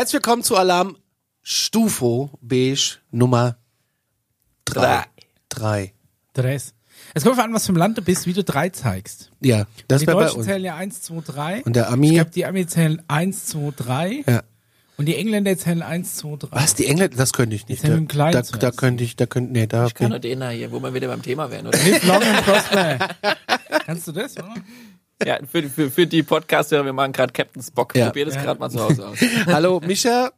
Herzlich willkommen zu Alarm Stufo Beige Nummer 3. 3. Dress. Es kommt an, was für ein Land du bist, wie du drei zeigst. Ja, das Die wäre bei Deutschen uns. zählen ja 1, 2, 3. Und der Ich Ami. glaube, die Amis zählen 1, 2, 3. Ja. Und die Engländer zählen 1, 2, 3. Was, die Engländer? Das könnte ich nicht. Da, da, da könnte ich, da könnte, nee, da Ich kann nur den da hier, wo wir wieder beim Thema wären, oder? Live long and prosper. Kannst du das, oder? Ja, für, für, für die Podcast-Hörer, wir machen gerade Captain Spock. Ja. Probier das Ja. gerade mal zu Hause aus. Hallo Mischa.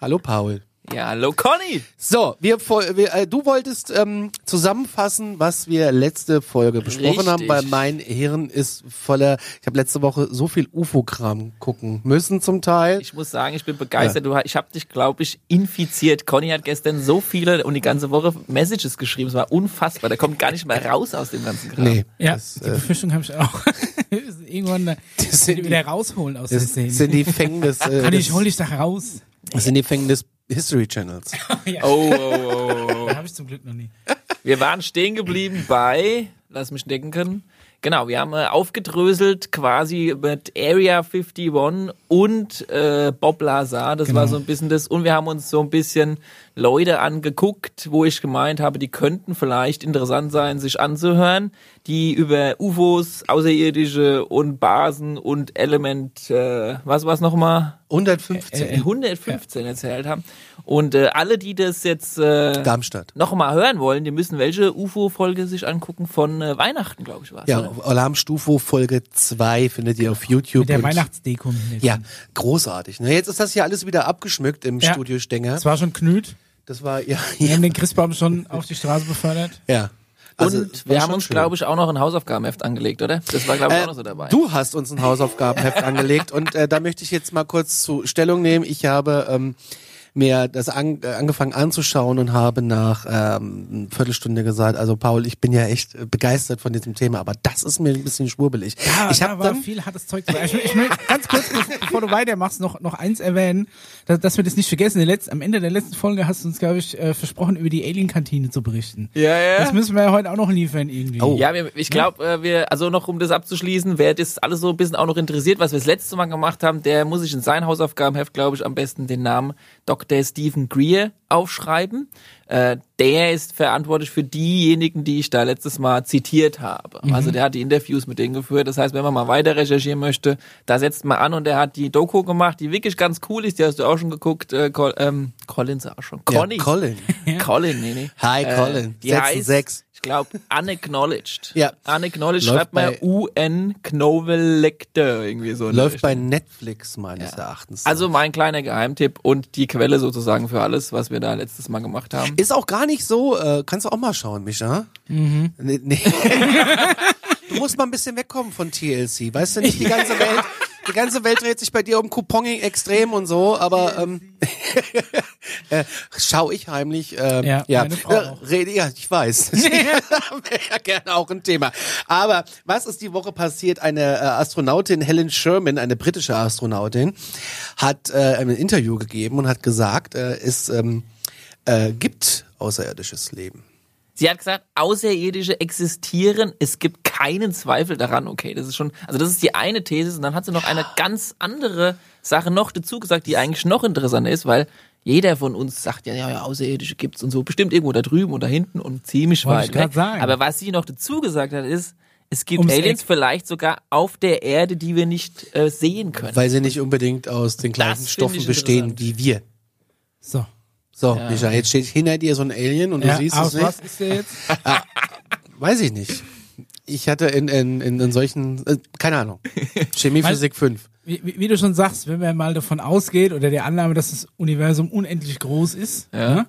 Hallo Paul. Ja, hallo Conny. So, wir, wir äh, du wolltest ähm, zusammenfassen, was wir letzte Folge besprochen Richtig. haben, weil mein Hirn ist voller. Ich habe letzte Woche so viel UFO-Kram gucken müssen zum Teil. Ich muss sagen, ich bin begeistert. Du, ich habe dich, glaube ich, infiziert. Conny hat gestern so viele und die ganze Woche Messages geschrieben. Es war unfassbar. Der kommt gar nicht mehr raus aus dem ganzen Kram. nee, Ja, das, die äh, Befürchtung habe ich auch. Irgendwann äh, Das sind die- wieder rausholen aus der das Szene. sind die Fängen des, äh, Kann ich, hol dich da raus. das sind die Fängen des History Channels. ja. Oh, oh, oh, oh. Das habe ich zum Glück noch nie. Wir waren stehen geblieben bei, lass mich denken können. Genau, wir haben äh, aufgedröselt quasi mit Area 51 und äh, Bob Lazar. Das Genau. war so ein bisschen das. Und wir haben uns so ein bisschen Leute angeguckt, wo ich gemeint habe, die könnten vielleicht interessant sein, sich anzuhören, die über UFOs, Außerirdische und Basen und Element, äh, was war's nochmal? 115. Äh, 115 erzählt haben. Und äh, alle, die das jetzt äh, Darmstadt. noch mal hören wollen, die müssen welche UFO-Folge sich angucken von äh, Weihnachten, glaube ich, war Ja, Alarm Stufo Folge 2 findet ihr auf YouTube. Mit der Weihnachtsdeko. Ja, großartig. Ne? Jetzt ist das hier alles wieder abgeschmückt im Ja. Studio Stenger. Das war schon knüt. Das war, ja, Wir ja. haben den Christbaum schon auf die Straße befördert. ja. Also, und wir haben uns, glaube ich, auch noch ein Hausaufgabenheft angelegt, oder? Das war, glaube ich, auch noch so dabei. Äh, Du hast uns ein Hausaufgabenheft angelegt und äh, da möchte ich jetzt mal kurz zu Stellung nehmen. Ich habe ähm, mir das an, äh, angefangen anzuschauen und habe nach ähm, einer Viertelstunde gesagt, also Paul, ich bin ja echt äh, begeistert von diesem Thema, aber das ist mir ein bisschen schwurbelig. Ja, ich da habe dann viel hartes Zeug dabei. Ich, will- ich will ganz kurz, bevor- du weitermachst, noch, noch eins erwähnen, dass, dass wir das nicht vergessen. In letzten, am Ende der letzten Folge hast du uns, glaube ich, äh, versprochen, über die Alien-Kantine zu berichten. ja, ja. Das müssen wir ja heute auch noch liefern irgendwie. Oh. ja, wir, ich glaube, äh, wir, also noch um das abzuschließen, wer das alles so ein bisschen auch noch interessiert, was wir das letzte Mal gemacht haben, der muss sich in sein Hausaufgabenheft, glaube ich, am besten den Namen Dr. Stephen Greer aufschreiben. Äh, der ist verantwortlich für diejenigen, die ich da letztes Mal zitiert habe. Also der hat die Interviews mit denen geführt. Das heißt, wenn man mal weiter recherchieren möchte, da setzt man an und der hat die Doku gemacht, die wirklich ganz cool ist. Die hast du auch schon geguckt. Äh, Col ähm, Collins auch schon. Conny. ja, Colin. Colin, nee, nee. Hi, Colin. Die Setzen heißt, sechs. Ich glaube, unacknowledged. Ja. Unacknowledged Läuft schreibt man UN Knovelector irgendwie so. der Läuft bei. Netflix meines Erachtens. Also mein kleiner Geheimtipp und die Quelle sozusagen für alles, was wir da letztes Mal gemacht haben. Ist auch gar nicht so, äh, kannst du auch mal schauen, Micha. Mhm. Nee, nee. du musst mal ein bisschen wegkommen von TLC. Weißt du nicht, die ganze Welt, die ganze Welt dreht sich bei dir um Couponing extrem und so, aber ähm, äh, schau ich heimlich. Äh, Ja, ja, Äh, auch. rede, ja, ich weiß. Wäre ja gerne auch ein Thema. Aber was ist die Woche passiert? Eine äh, Astronautin, Helen Sherman, eine britische Astronautin, hat äh, ein Interview gegeben und hat gesagt, äh, es ähm, äh, gibt außerirdisches Leben. Sie hat gesagt, Außerirdische existieren, es gibt keinen Zweifel daran. Okay, das ist schon, also das ist die eine These und dann hat sie noch eine ganz andere Sache noch dazu gesagt, die eigentlich noch interessanter ist, weil jeder von uns sagt ja, ja, ja Außerirdische gibt's und so, bestimmt irgendwo da drüben oder hinten und ziemlich Wollte weit ich sagen. Aber was sie noch dazu gesagt hat, ist, es gibt Ums Aliens Eck. vielleicht sogar auf der Erde, die wir nicht äh, sehen können. Weil sie nicht unbedingt aus den gleichen Stoffen bestehen wie wir. So. So, Micha, jetzt steht hinter dir so ein Alien und du Ja, siehst aus es nicht. was ist der jetzt? Weiß ich nicht. Ich hatte in, in, in, in solchen, äh, keine Ahnung, Chemie, Weil- Physik 5. Wie, wie wie du schon sagst, wenn man mal davon ausgeht oder der Annahme, dass das Universum unendlich groß ist, Ja. ne,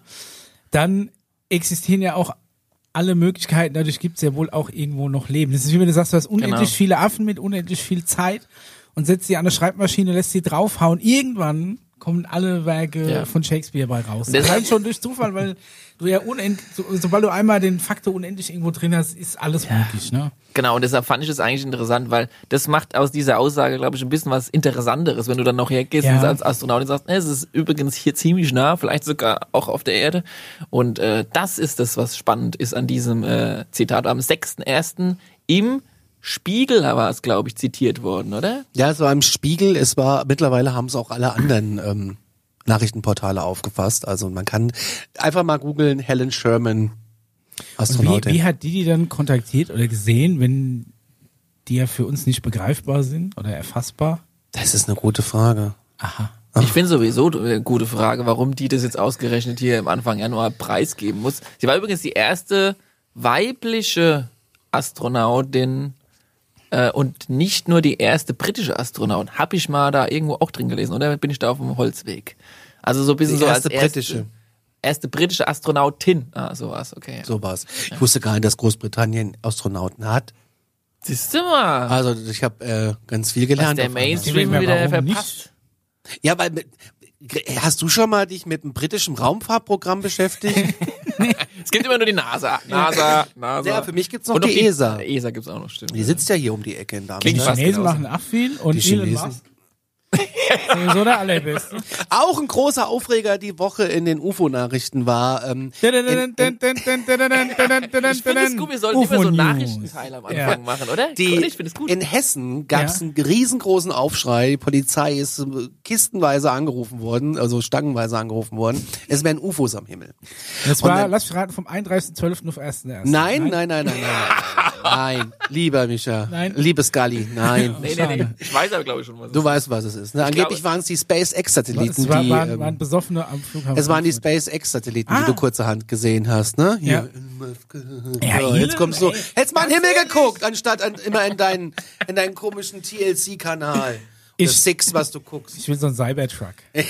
dann existieren ja auch alle Möglichkeiten, dadurch gibt es ja wohl auch irgendwo noch Leben. Das ist wie wenn du sagst, du hast unendlich Genau. viele Affen mit unendlich viel Zeit und setzt sie an eine Schreibmaschine, lässt sie draufhauen. Irgendwann kommen alle Werke Ja. von Shakespeare bei raus. Deshalb- Allein schon durch Zufall, weil du ja unendlich, so, sobald du einmal den Faktor unendlich irgendwo drin hast, ist alles möglich, ne? Genau, und deshalb fand ich es eigentlich interessant, weil das macht aus dieser Aussage, glaube ich, ein bisschen was Interessanteres, wenn du dann noch hergehst Ja. und als Astronautin sagst, "Ne, es ist übrigens hier ziemlich nah, vielleicht sogar auch auf der Erde. Und äh, das ist das, was spannend ist an diesem äh, Zitat. Am 6.1. im Spiegel war es, glaube ich, zitiert worden, oder? Ja, es war im Spiegel, es war, mittlerweile haben es auch alle anderen ähm, Nachrichtenportale aufgefasst. Also man kann einfach mal googeln, Helen Sherman, Und wie, Astronautin. wie hat die die dann kontaktiert oder gesehen, wenn die ja für uns nicht begreifbar sind oder erfassbar? das ist eine gute Frage. Aha. Ich finde sowieso eine gute Frage, warum die das jetzt ausgerechnet hier im Anfang Januar preisgeben muss. Sie war übrigens die erste weibliche Astronautin äh, und nicht nur die erste britische Astronaut. Hab ich mal da irgendwo auch drin gelesen, oder bin ich da auf dem Holzweg? Also so ein bisschen Die so erste als erste britische. Erste britische Astronautin. Ah, sowas, okay. So war's. Ich wusste gar nicht, dass Großbritannien Astronauten hat. Siehst du mal, Also ich habe äh, ganz viel was gelernt. der auf einmal. Mainstream wieder nicht? verpasst. Ja, weil mit- hast du schon mal dich mit einem britischen Raumfahrtprogramm beschäftigt? Es gibt immer nur die NASA. NASA, NASA. Ja, für mich gibt's noch Und die noch ESA. ESA gibt's auch noch, stimmt. Die sitzt ja hier um die Ecke in Darmstadt. Die Chinesen genauso. machen auch viel und Die Elon. Musk. Sowieso der allerbeste. Auch ein großer Aufreger die Woche in den UFO-Nachrichten war. Ähm, Ich finde es gut, wir sollten immer so UFO-News. Nachrichtenteile am Anfang Ja. machen, oder? die, ich finde es gut. in Hessen gab es Ja. einen riesengroßen Aufschrei. Die Polizei ist äh, kistenweise angerufen worden, also stangenweise angerufen worden. Es wären UFOs am Himmel. Das war, dann- lass mich raten, vom 31.12. auf 1.1. Nein, nein, nein, nein, nein. Nein, lieber Micha. Nein. Liebe Scully, nein. nee, nee, nee. Ich weiß aber, glaube ich, schon, was es Du ist. weißt, was es ist. Ne? Angeblich waren es die SpaceX-Satelliten, Es war, die. waren, ähm, waren Besoffene am Flughafen. es waren die. SpaceX-Satelliten, die Ah. du kurzerhand gesehen hast, ne? Hier. Ja, Ja, jetzt kommst du. ey. Hättest mal in den Himmel geguckt, anstatt an, immer in deinen, in deinen komischen TLC-Kanal. Ich- Six, was du guckst. Ich will so einen Cybertruck.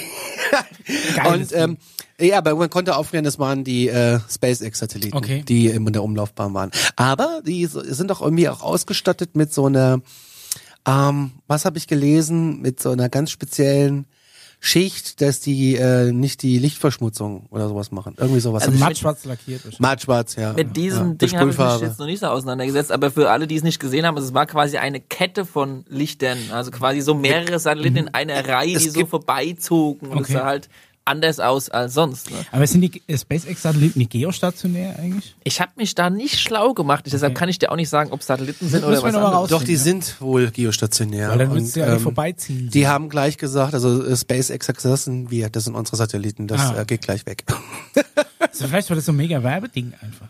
Und ähm, ja, aber man konnte aufklären, das waren die äh, SpaceX-Satelliten, Okay. die in der Umlaufbahn waren. Aber die sind doch irgendwie auch ausgestattet mit so einer, ähm, was habe ich gelesen, mit so einer ganz speziellen Schicht, dass die äh, nicht die Lichtverschmutzung oder sowas machen. Irgendwie sowas. Also Also Matt schwarz lackiert. Mattschwarz, ja. Mit diesem ja, Ding habe ich mich jetzt noch nicht so auseinandergesetzt, aber für alle, die es nicht gesehen haben, es war quasi eine Kette von Lichtern, also quasi so mehrere Satelliten in einer Reihe, Es die so vorbeizogen und es Okay. sah halt anders aus als sonst. Ne? Aber sind die äh, SpaceX-Satelliten nicht geostationär eigentlich? Ich habe mich da nicht schlau gemacht, deshalb kann ich dir auch nicht sagen, ob Satelliten sind oder was noch mal anderes. Doch, die Ja. sind wohl geostationär. Weil dann Und, würdest du ja ähm, vorbeiziehen. Die haben gleich gesagt, also äh, SpaceX hat gesagt, das sind wir, das sind unsere Satelliten, das Ah. äh, geht gleich weg. also vielleicht war das so ein mega Werbeding einfach.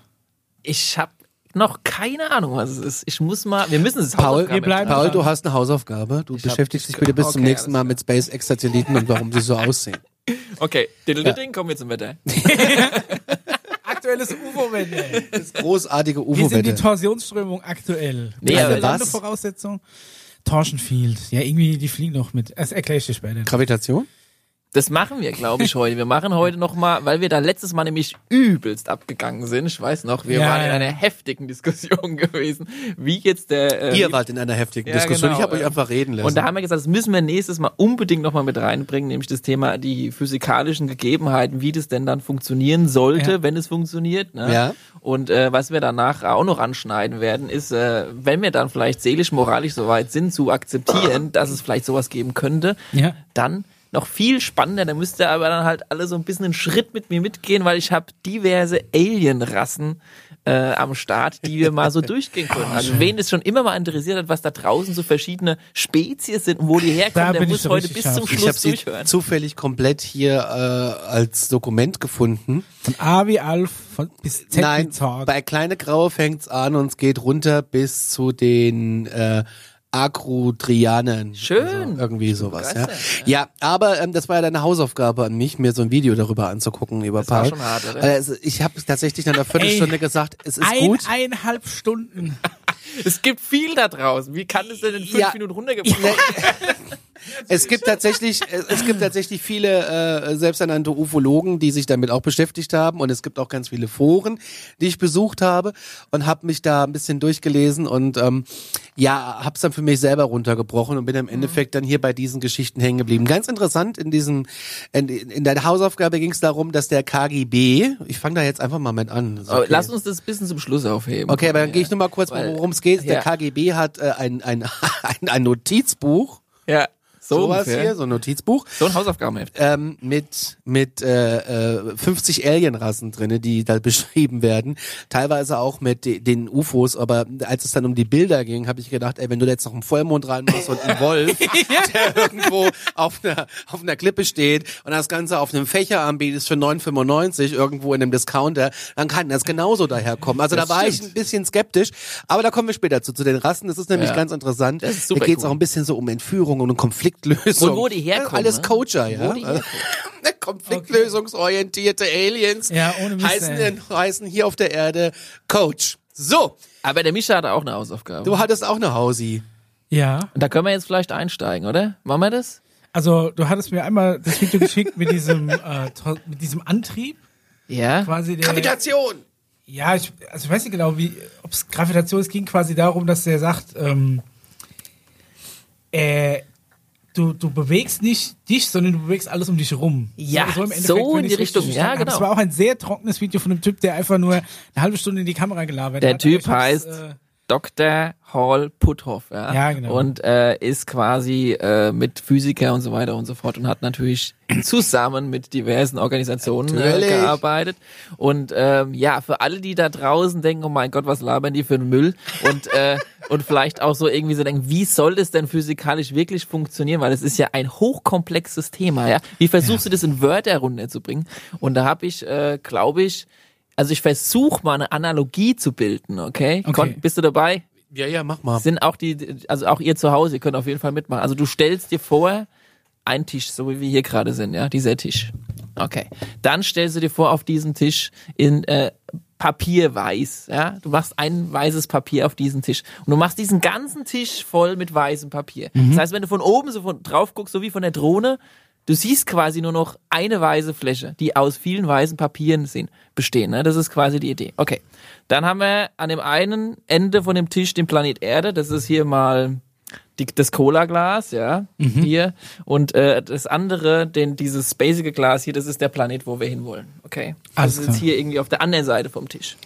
Ich habe noch keine Ahnung, was es ist. Ich muss mal, wir müssen es Paul, wir bleiben Paul, du hast eine Hausaufgabe. Du hab- beschäftigst ich- dich bitte bis zum okay, nächsten Mal mit SpaceX-Satelliten und warum sie so aussehen. Okay, Diddle-Ding, kommen wir zum Wetter. Aktuelles UFO-Wende. Das großartige Wie sind die. Torsionsströmung aktuell? Nee, was? Landevoraussetzung? Torsionfield. Ja, irgendwie, die fliegen noch mit. Das erkläre ich dir später. Gravitation? Das machen wir, glaube ich, heute. Wir machen heute noch mal, weil wir da letztes Mal nämlich übelst abgegangen sind. Ich weiß noch, wir Ja, waren in ja. einer heftigen Diskussion gewesen, wie jetzt der... Äh, Ihr wart in einer heftigen Ja, Diskussion. genau, ich habe euch einfach reden lassen. Und da haben wir gesagt, das müssen wir nächstes Mal unbedingt noch mal mit reinbringen, nämlich das Thema die physikalischen Gegebenheiten, wie das denn dann funktionieren sollte, wenn es funktioniert. Ne? Ja. Und äh, was wir danach auch noch anschneiden werden, ist, äh, wenn wir dann vielleicht seelisch, moralisch soweit sind, zu akzeptieren, dass es vielleicht sowas geben könnte, Ja. dann noch viel spannender, da müsst ihr aber dann halt alle so ein bisschen einen Schritt mit mir mitgehen, weil ich habe diverse Alien-Rassen äh, am Start, die wir mal so durchgehen können. Also wen es schon immer mal interessiert hat, was da draußen so verschiedene Spezies sind und wo die Da herkommen, der muss so heute bis zum scharf. ich Schluss sie durchhören. zufällig komplett hier äh, als Dokument gefunden. Von A wie Alf von, bis Z Nein, wie Zorg. bei kleine Graue fängt's an und es geht runter bis zu den äh, Akrudrianern. Schön. Also irgendwie sowas. Ja, ja aber ähm, das war ja deine Hausaufgabe an mich, mir so ein Video darüber anzugucken über Das war Paul. schon hart, oder? Also ich habe tatsächlich nach einer Viertelstunde gesagt, es ist Ein, gut. eineinhalb Stunden. Es gibt viel da draußen. Wie kann es denn in fünf Ja. Minuten runtergebrochen werden? Es gibt tatsächlich, es gibt tatsächlich viele äh, selbsternannte Ufologen, die sich damit auch beschäftigt haben und es gibt auch ganz viele Foren, die ich besucht habe und habe mich da ein bisschen durchgelesen und ähm, ja, habe es dann für mich selber runtergebrochen und bin im Endeffekt dann hier bei diesen Geschichten hängen geblieben. Ganz interessant in diesem, in, in der Hausaufgabe ging es darum, dass der KGB, ich fange da jetzt einfach mal mit an. Ist Aber okay. Lass uns das bis zum Schluss aufheben. Okay, aber dann gehe ich nur mal kurz, worum es geht. Der ja. KGB hat äh, ein, ein, ein, ein Notizbuch Ja, So sowas ungefähr. hier, so ein Notizbuch. So ein Hausaufgabenheft. ähm, mit mit äh, äh, 50 Alienrassen drinne, die da beschrieben werden. Teilweise auch mit de den UFOs, aber als es dann um die Bilder ging, habe ich gedacht, ey, wenn du da jetzt noch einen Vollmond reinmachst und einen Wolf, der irgendwo auf einer auf einer Klippe steht und das Ganze auf einem Fächer anbietest für 9,95 irgendwo in einem Discounter, dann kann das genauso daherkommen. Also Das da war ich stimmt. ein bisschen skeptisch, aber da kommen wir später zu, zu den Rassen. Das ist nämlich Ja. ganz interessant. Das ist super da geht es cool. auch ein bisschen so um Entführung und um Konfliktlösung. Und wo die herkommen, Alles ne? Coacher, ja. Wo die herkommen. Konfliktlösungsorientierte Aliens Ja, ohne Mist, heißen, ey. in, heißen hier auf der Erde Coach. So, Aber der Mischa hatte auch eine Hausaufgabe. du hattest auch eine Hausi. Ja. Und da können wir jetzt vielleicht einsteigen, oder? Machen wir das? Also du hattest mir einmal das Video geschickt mit diesem äh, mit diesem Antrieb Ja. quasi der Gravitation. Ja, ich, also ich weiß nicht genau, wie, ob es Gravitation, es ging quasi darum, dass der sagt, ähm, äh, du, du bewegst nicht dich, sondern du bewegst alles um dich rum. Ja, so wenn in die Richtung, ja, habe. genau. Es war auch ein sehr trockenes Video von einem Typ, der einfach nur eine halbe Stunde in die Kamera gelabert Der hat. Typ ich hab's, heißt äh, Dr. Hall Puthoff, ja. Ja, genau. Und äh, ist quasi äh, mit Physiker und so weiter und so fort und hat natürlich zusammen mit diversen Organisationen äh, gearbeitet. Und ähm, ja, für alle, die da draußen denken, oh mein Gott, was labern die für einen Müll? Und äh, und vielleicht auch so irgendwie so denken, wie soll das denn physikalisch wirklich funktionieren? Weil es ist ja ein hochkomplexes Thema, ja. Wie versuchst du das in Wörter runterzubringen? Und da habe ich, äh, glaube ich, also ich versuche mal eine Analogie zu bilden, okay? Okay. Kon bist du dabei? Ja, ja, mach mal. Sind auch die, also auch ihr zu Hause, ihr könnt auf jeden Fall mitmachen. Also du stellst dir vor, ein Tisch, so wie wir hier gerade sind, ja, dieser Tisch. Okay. Dann stellst du dir vor, auf diesem Tisch in äh, Papier weiß, ja. Du machst ein weißes Papier auf diesen Tisch und du machst diesen ganzen Tisch voll mit weißem Papier. Das heißt, wenn du von oben so von drauf guckst, so wie von der Drohne, du siehst quasi nur noch eine weiße Fläche, die aus vielen weißen Papieren sind, bestehen. Ne? Das ist quasi die Idee. Okay. Dann haben wir an dem einen Ende von dem Tisch den Planet Erde. Das ist hier mal die, das Cola-Glas, ja, hier. Und äh, das andere, den, dieses spacige Glas hier, das ist der Planet, wo wir hinwollen. Okay. Alles das ist jetzt hier irgendwie auf der anderen Seite vom Tisch.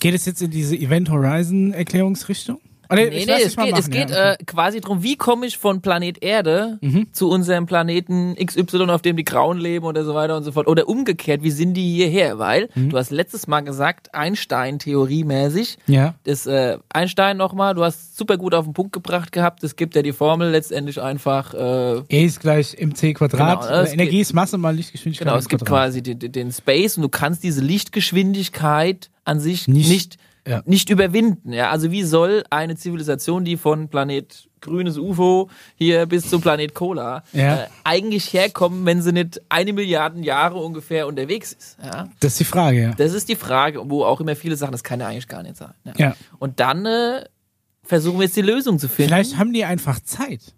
geht es jetzt in diese Event Horizon Erklärungsrichtung? Oder, Nee, nee, lass es geht, es machen, geht ja, äh, quasi drum, wie komme ich von Planet Erde zu unserem Planeten XY, auf dem die Grauen leben oder so weiter und so fort. Oder umgekehrt, wie sind die hierher? Weil, du hast letztes Mal gesagt, Einstein-Theoriemäßig, ja. das äh, Einstein nochmal, du hast super gut auf den Punkt gebracht gehabt. Es gibt ja die Formel letztendlich einfach, äh, E ist gleich mc Quadrat. Genau, es Energie geht- ist Masse mal Lichtgeschwindigkeit. genau, es gibt Quadrat. quasi den, den Space und du kannst diese Lichtgeschwindigkeit an sich Nicht- nicht, ja. nicht überwinden. Ja, also wie soll eine Zivilisation, die von Planet grünes UFO hier bis zum Planet Cola Ja. äh, eigentlich herkommen, wenn sie nicht eine Milliarden Jahre ungefähr unterwegs ist? Ja? Das ist die Frage, ja. Das ist die Frage, wo auch immer viele sagen, das kann ja eigentlich gar nicht sein. Ja. Ja. Und dann äh, versuchen wir jetzt die Lösung zu finden. Vielleicht haben die einfach Zeit.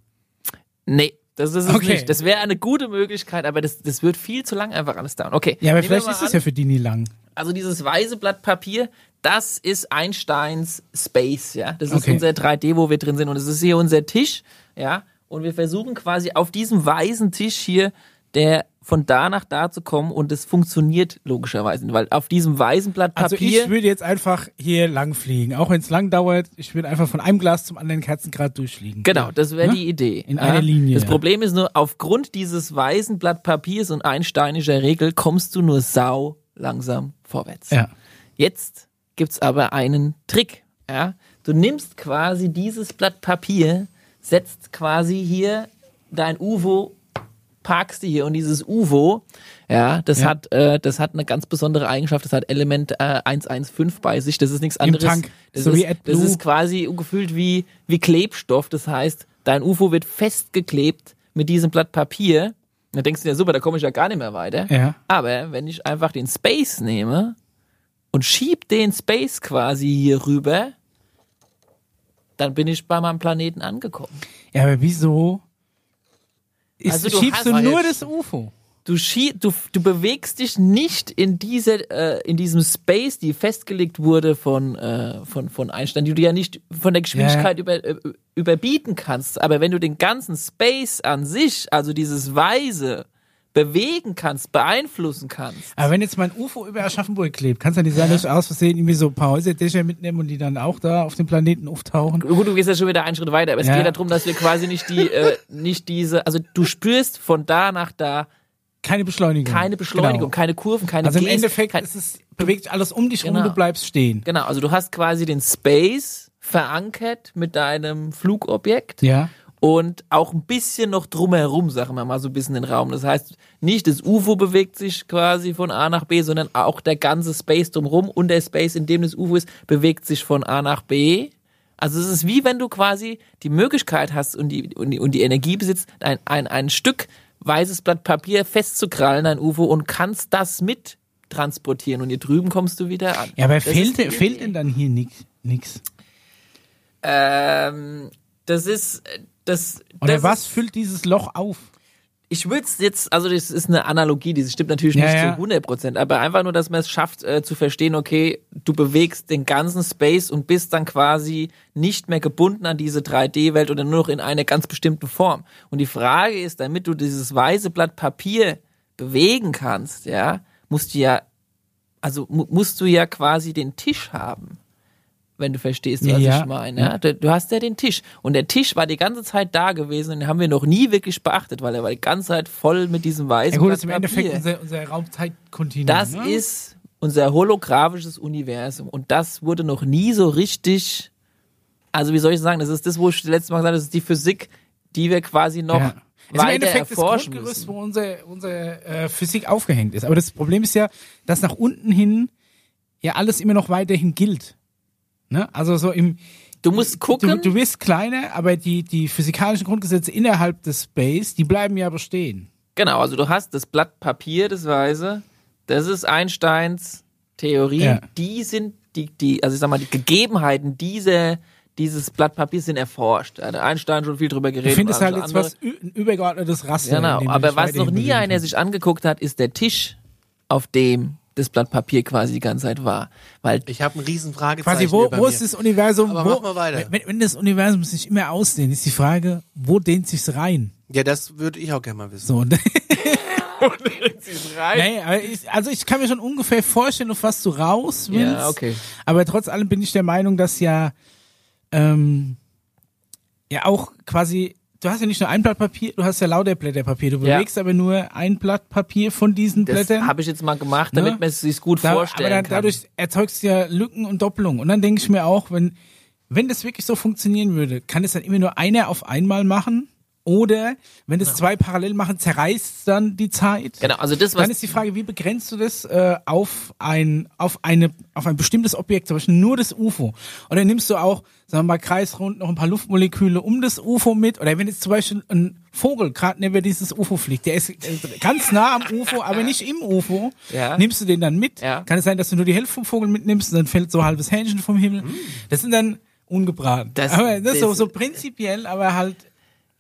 Nee, das ist es Okay. nicht. Das wäre eine gute Möglichkeit, aber das, das wird viel zu lang einfach alles dauern. Okay. Ja, aber vielleicht ist es ja für die nie lang. Also dieses weiße Blatt Papier, das ist Einsteins Space, ja. Das ist Okay. unser 3D, wo wir drin sind. Und es ist hier unser Tisch, ja. Und wir versuchen quasi auf diesem weißen Tisch hier, der von da nach da zu kommen und es funktioniert logischerweise, weil auf diesem weißen Blatt Also Papier ich würde jetzt einfach hier lang fliegen. Auch wenn es lang dauert, ich würde einfach von einem Glas zum anderen Kerzengrad durchfliegen. Genau, das wäre Ja? die Idee. In einer Linie, Das ja. Problem ist nur, aufgrund dieses weißen Blatt Papiers und einsteinischer Regel kommst du nur sau langsam vorwärts. Ja. Jetzt gibt's aber einen Trick. Ja? Du nimmst quasi dieses Blatt Papier, setzt quasi hier dein UFO, parkst du hier und dieses UFO, ja, das Ja. hat, äh, das hat eine ganz besondere Eigenschaft. Das hat Element äh, 115 bei sich. Das ist nichts anderes. Tank. Das, So ist, das ist quasi gefühlt wie wie Klebstoff. Das heißt, dein UFO wird festgeklebt mit diesem Blatt Papier. Da denkst du dir, super, da komme ich ja gar nicht mehr weiter. Ja. Aber wenn ich einfach den Space nehme und schieb den Space quasi hier rüber, dann bin ich bei meinem Planeten angekommen. Ja, aber wieso? Ist, Also du schiebst du nur das UFO? Du, schieb, du, du bewegst dich nicht in dieser, äh, in diesem Space, die festgelegt wurde von, äh, von, von Einstein, die du ja nicht von der Geschwindigkeit über, äh, überbieten kannst. Aber wenn du den ganzen Space an sich, also dieses weiße bewegen kannst, beeinflussen kannst. Aber wenn jetzt mein UFO über Aschaffenburg klebt, kann es ja nicht sein, dass ich aus Versehen irgendwie so ein paar Häuserdächer mitnehme und die dann auch da auf dem Planeten auftauchen? Gut, du gehst ja schon wieder einen Schritt weiter, aber es Ja. geht darum, dass wir quasi nicht die, äh, nicht diese, also du spürst von da nach da Keine Beschleunigung. keine Beschleunigung, Genau. keine Kurven, keine Also im Gesten, Endeffekt kein, ist es, bewegt alles um dich rum Genau. und du bleibst stehen. Genau, also du hast quasi den Space verankert mit deinem Flugobjekt. Ja. Und auch ein bisschen noch drumherum, sagen wir mal, so ein bisschen den Raum. Das heißt, nicht das UFO bewegt sich quasi von A nach B, sondern auch der ganze Space drumherum und der Space, in dem das UFO ist, bewegt sich von A nach B. Also es ist wie wenn du quasi die Möglichkeit hast und die, und die, und die Energie besitzt, ein, ein, ein Stück weißes Blatt Papier festzukrallen, ein UFO, und kannst das mit transportieren und hier drüben kommst du wieder an. Ja, aber Das fehlt, ist fehlt denn dann hier nix? nix? Ähm, das ist das. Oder das was Ist, füllt dieses Loch auf? ich würde es jetzt, also das ist eine Analogie, die stimmt natürlich Ja, nicht ja. zu 100 Prozent, aber einfach nur, dass man es schafft äh, zu verstehen, okay, du bewegst den ganzen Space und bist dann quasi nicht mehr gebunden an diese 3D-Welt oder nur noch in einer ganz bestimmten Form. Und die Frage ist, damit du dieses weiße Blatt Papier bewegen kannst, ja, musst du ja, also mu musst du ja quasi den Tisch haben. Wenn du verstehst, was Ja. ich meine. Ja? Du, du hast ja den Tisch. Und der Tisch war die ganze Zeit da gewesen und den haben wir noch nie wirklich beachtet, weil er war die ganze Zeit voll mit diesem weißen Ja gut, das ist im Endeffekt unser, unser Raumzeitkontinuum. Das ne? ist unser holographisches Universum. Und das wurde noch nie so richtig, also wie soll ich sagen, das ist das, wo ich das letzte Mal gesagt habe, das ist die Physik, die wir quasi noch Ja. Das ist im weiter Endeffekt das erforschen Grundgerüst, müssen. wo unsere, unsere äh, Physik aufgehängt ist. Aber das Problem ist ja, dass nach unten hin ja alles immer noch weiterhin gilt. Ne? Also so im Du musst gucken, Du, du wirst kleiner, aber die, die physikalischen Grundgesetze innerhalb des Space, die bleiben ja bestehen. Genau, also du hast das Blatt Papier, das Weiße, das ist Einsteins Theorie. Ja. Die sind, die, die, also ich sag mal, die Gegebenheiten dieser, dieses Blatt Papier sind erforscht. Da hat Einstein schon viel drüber geredet. Du findest und halt jetzt andere. was ein übergeordnetes Raster. Genau, aber was noch nie einer sich angeguckt hat, ist der Tisch, auf dem das Blatt Papier quasi die ganze Zeit war. Weil Ich habe ein riesen Fragezeichen Quasi, wo, wo ist das Universum? Aber wo, mach mal weiter. Wenn, wenn das Universum sich immer ausdehnt, ist die Frage, wo dehnt sich's rein? Ja, das würde ich auch gerne mal wissen. So, und nee, aber ich, also ich kann mir schon ungefähr vorstellen, auf was du raus willst. Ja, okay. Aber trotz allem bin ich der Meinung, dass ja, ähm, ja auch quasi, du hast ja nicht nur ein Blatt Papier, du hast ja lauter Blätter Papier. Du Ja. bewegst aber nur ein Blatt Papier von diesen das Blättern. habe ich jetzt mal gemacht, damit Ne? man es sich gut Da, vorstellen aber dann, kann. dadurch erzeugst du ja Lücken und Doppelungen. Und dann denke ich mir auch, wenn, wenn das wirklich so funktionieren würde, kann es dann immer nur einer auf einmal machen? Oder wenn das zwei parallel machen, zerreißt dann die Zeit? genau, also das, was Dann ist die Frage, wie begrenzt du das äh, auf ein auf eine auf ein bestimmtes Objekt, zum Beispiel nur das UFO? Oder nimmst du auch, sagen wir mal, kreisrund noch ein paar Luftmoleküle um das UFO mit? Oder wenn jetzt zum Beispiel ein Vogel gerade neben dieses UFO fliegt, der ist äh, ganz nah am UFO, aber nicht im UFO, Ja. nimmst du den dann mit? Ja. Kann es sein, dass du nur die Hälfte vom Vogel mitnimmst und dann fällt so ein halbes Hähnchen vom Himmel? Das sind dann ungebraten. Das- aber das ist so, das- so prinzipiell, aber halt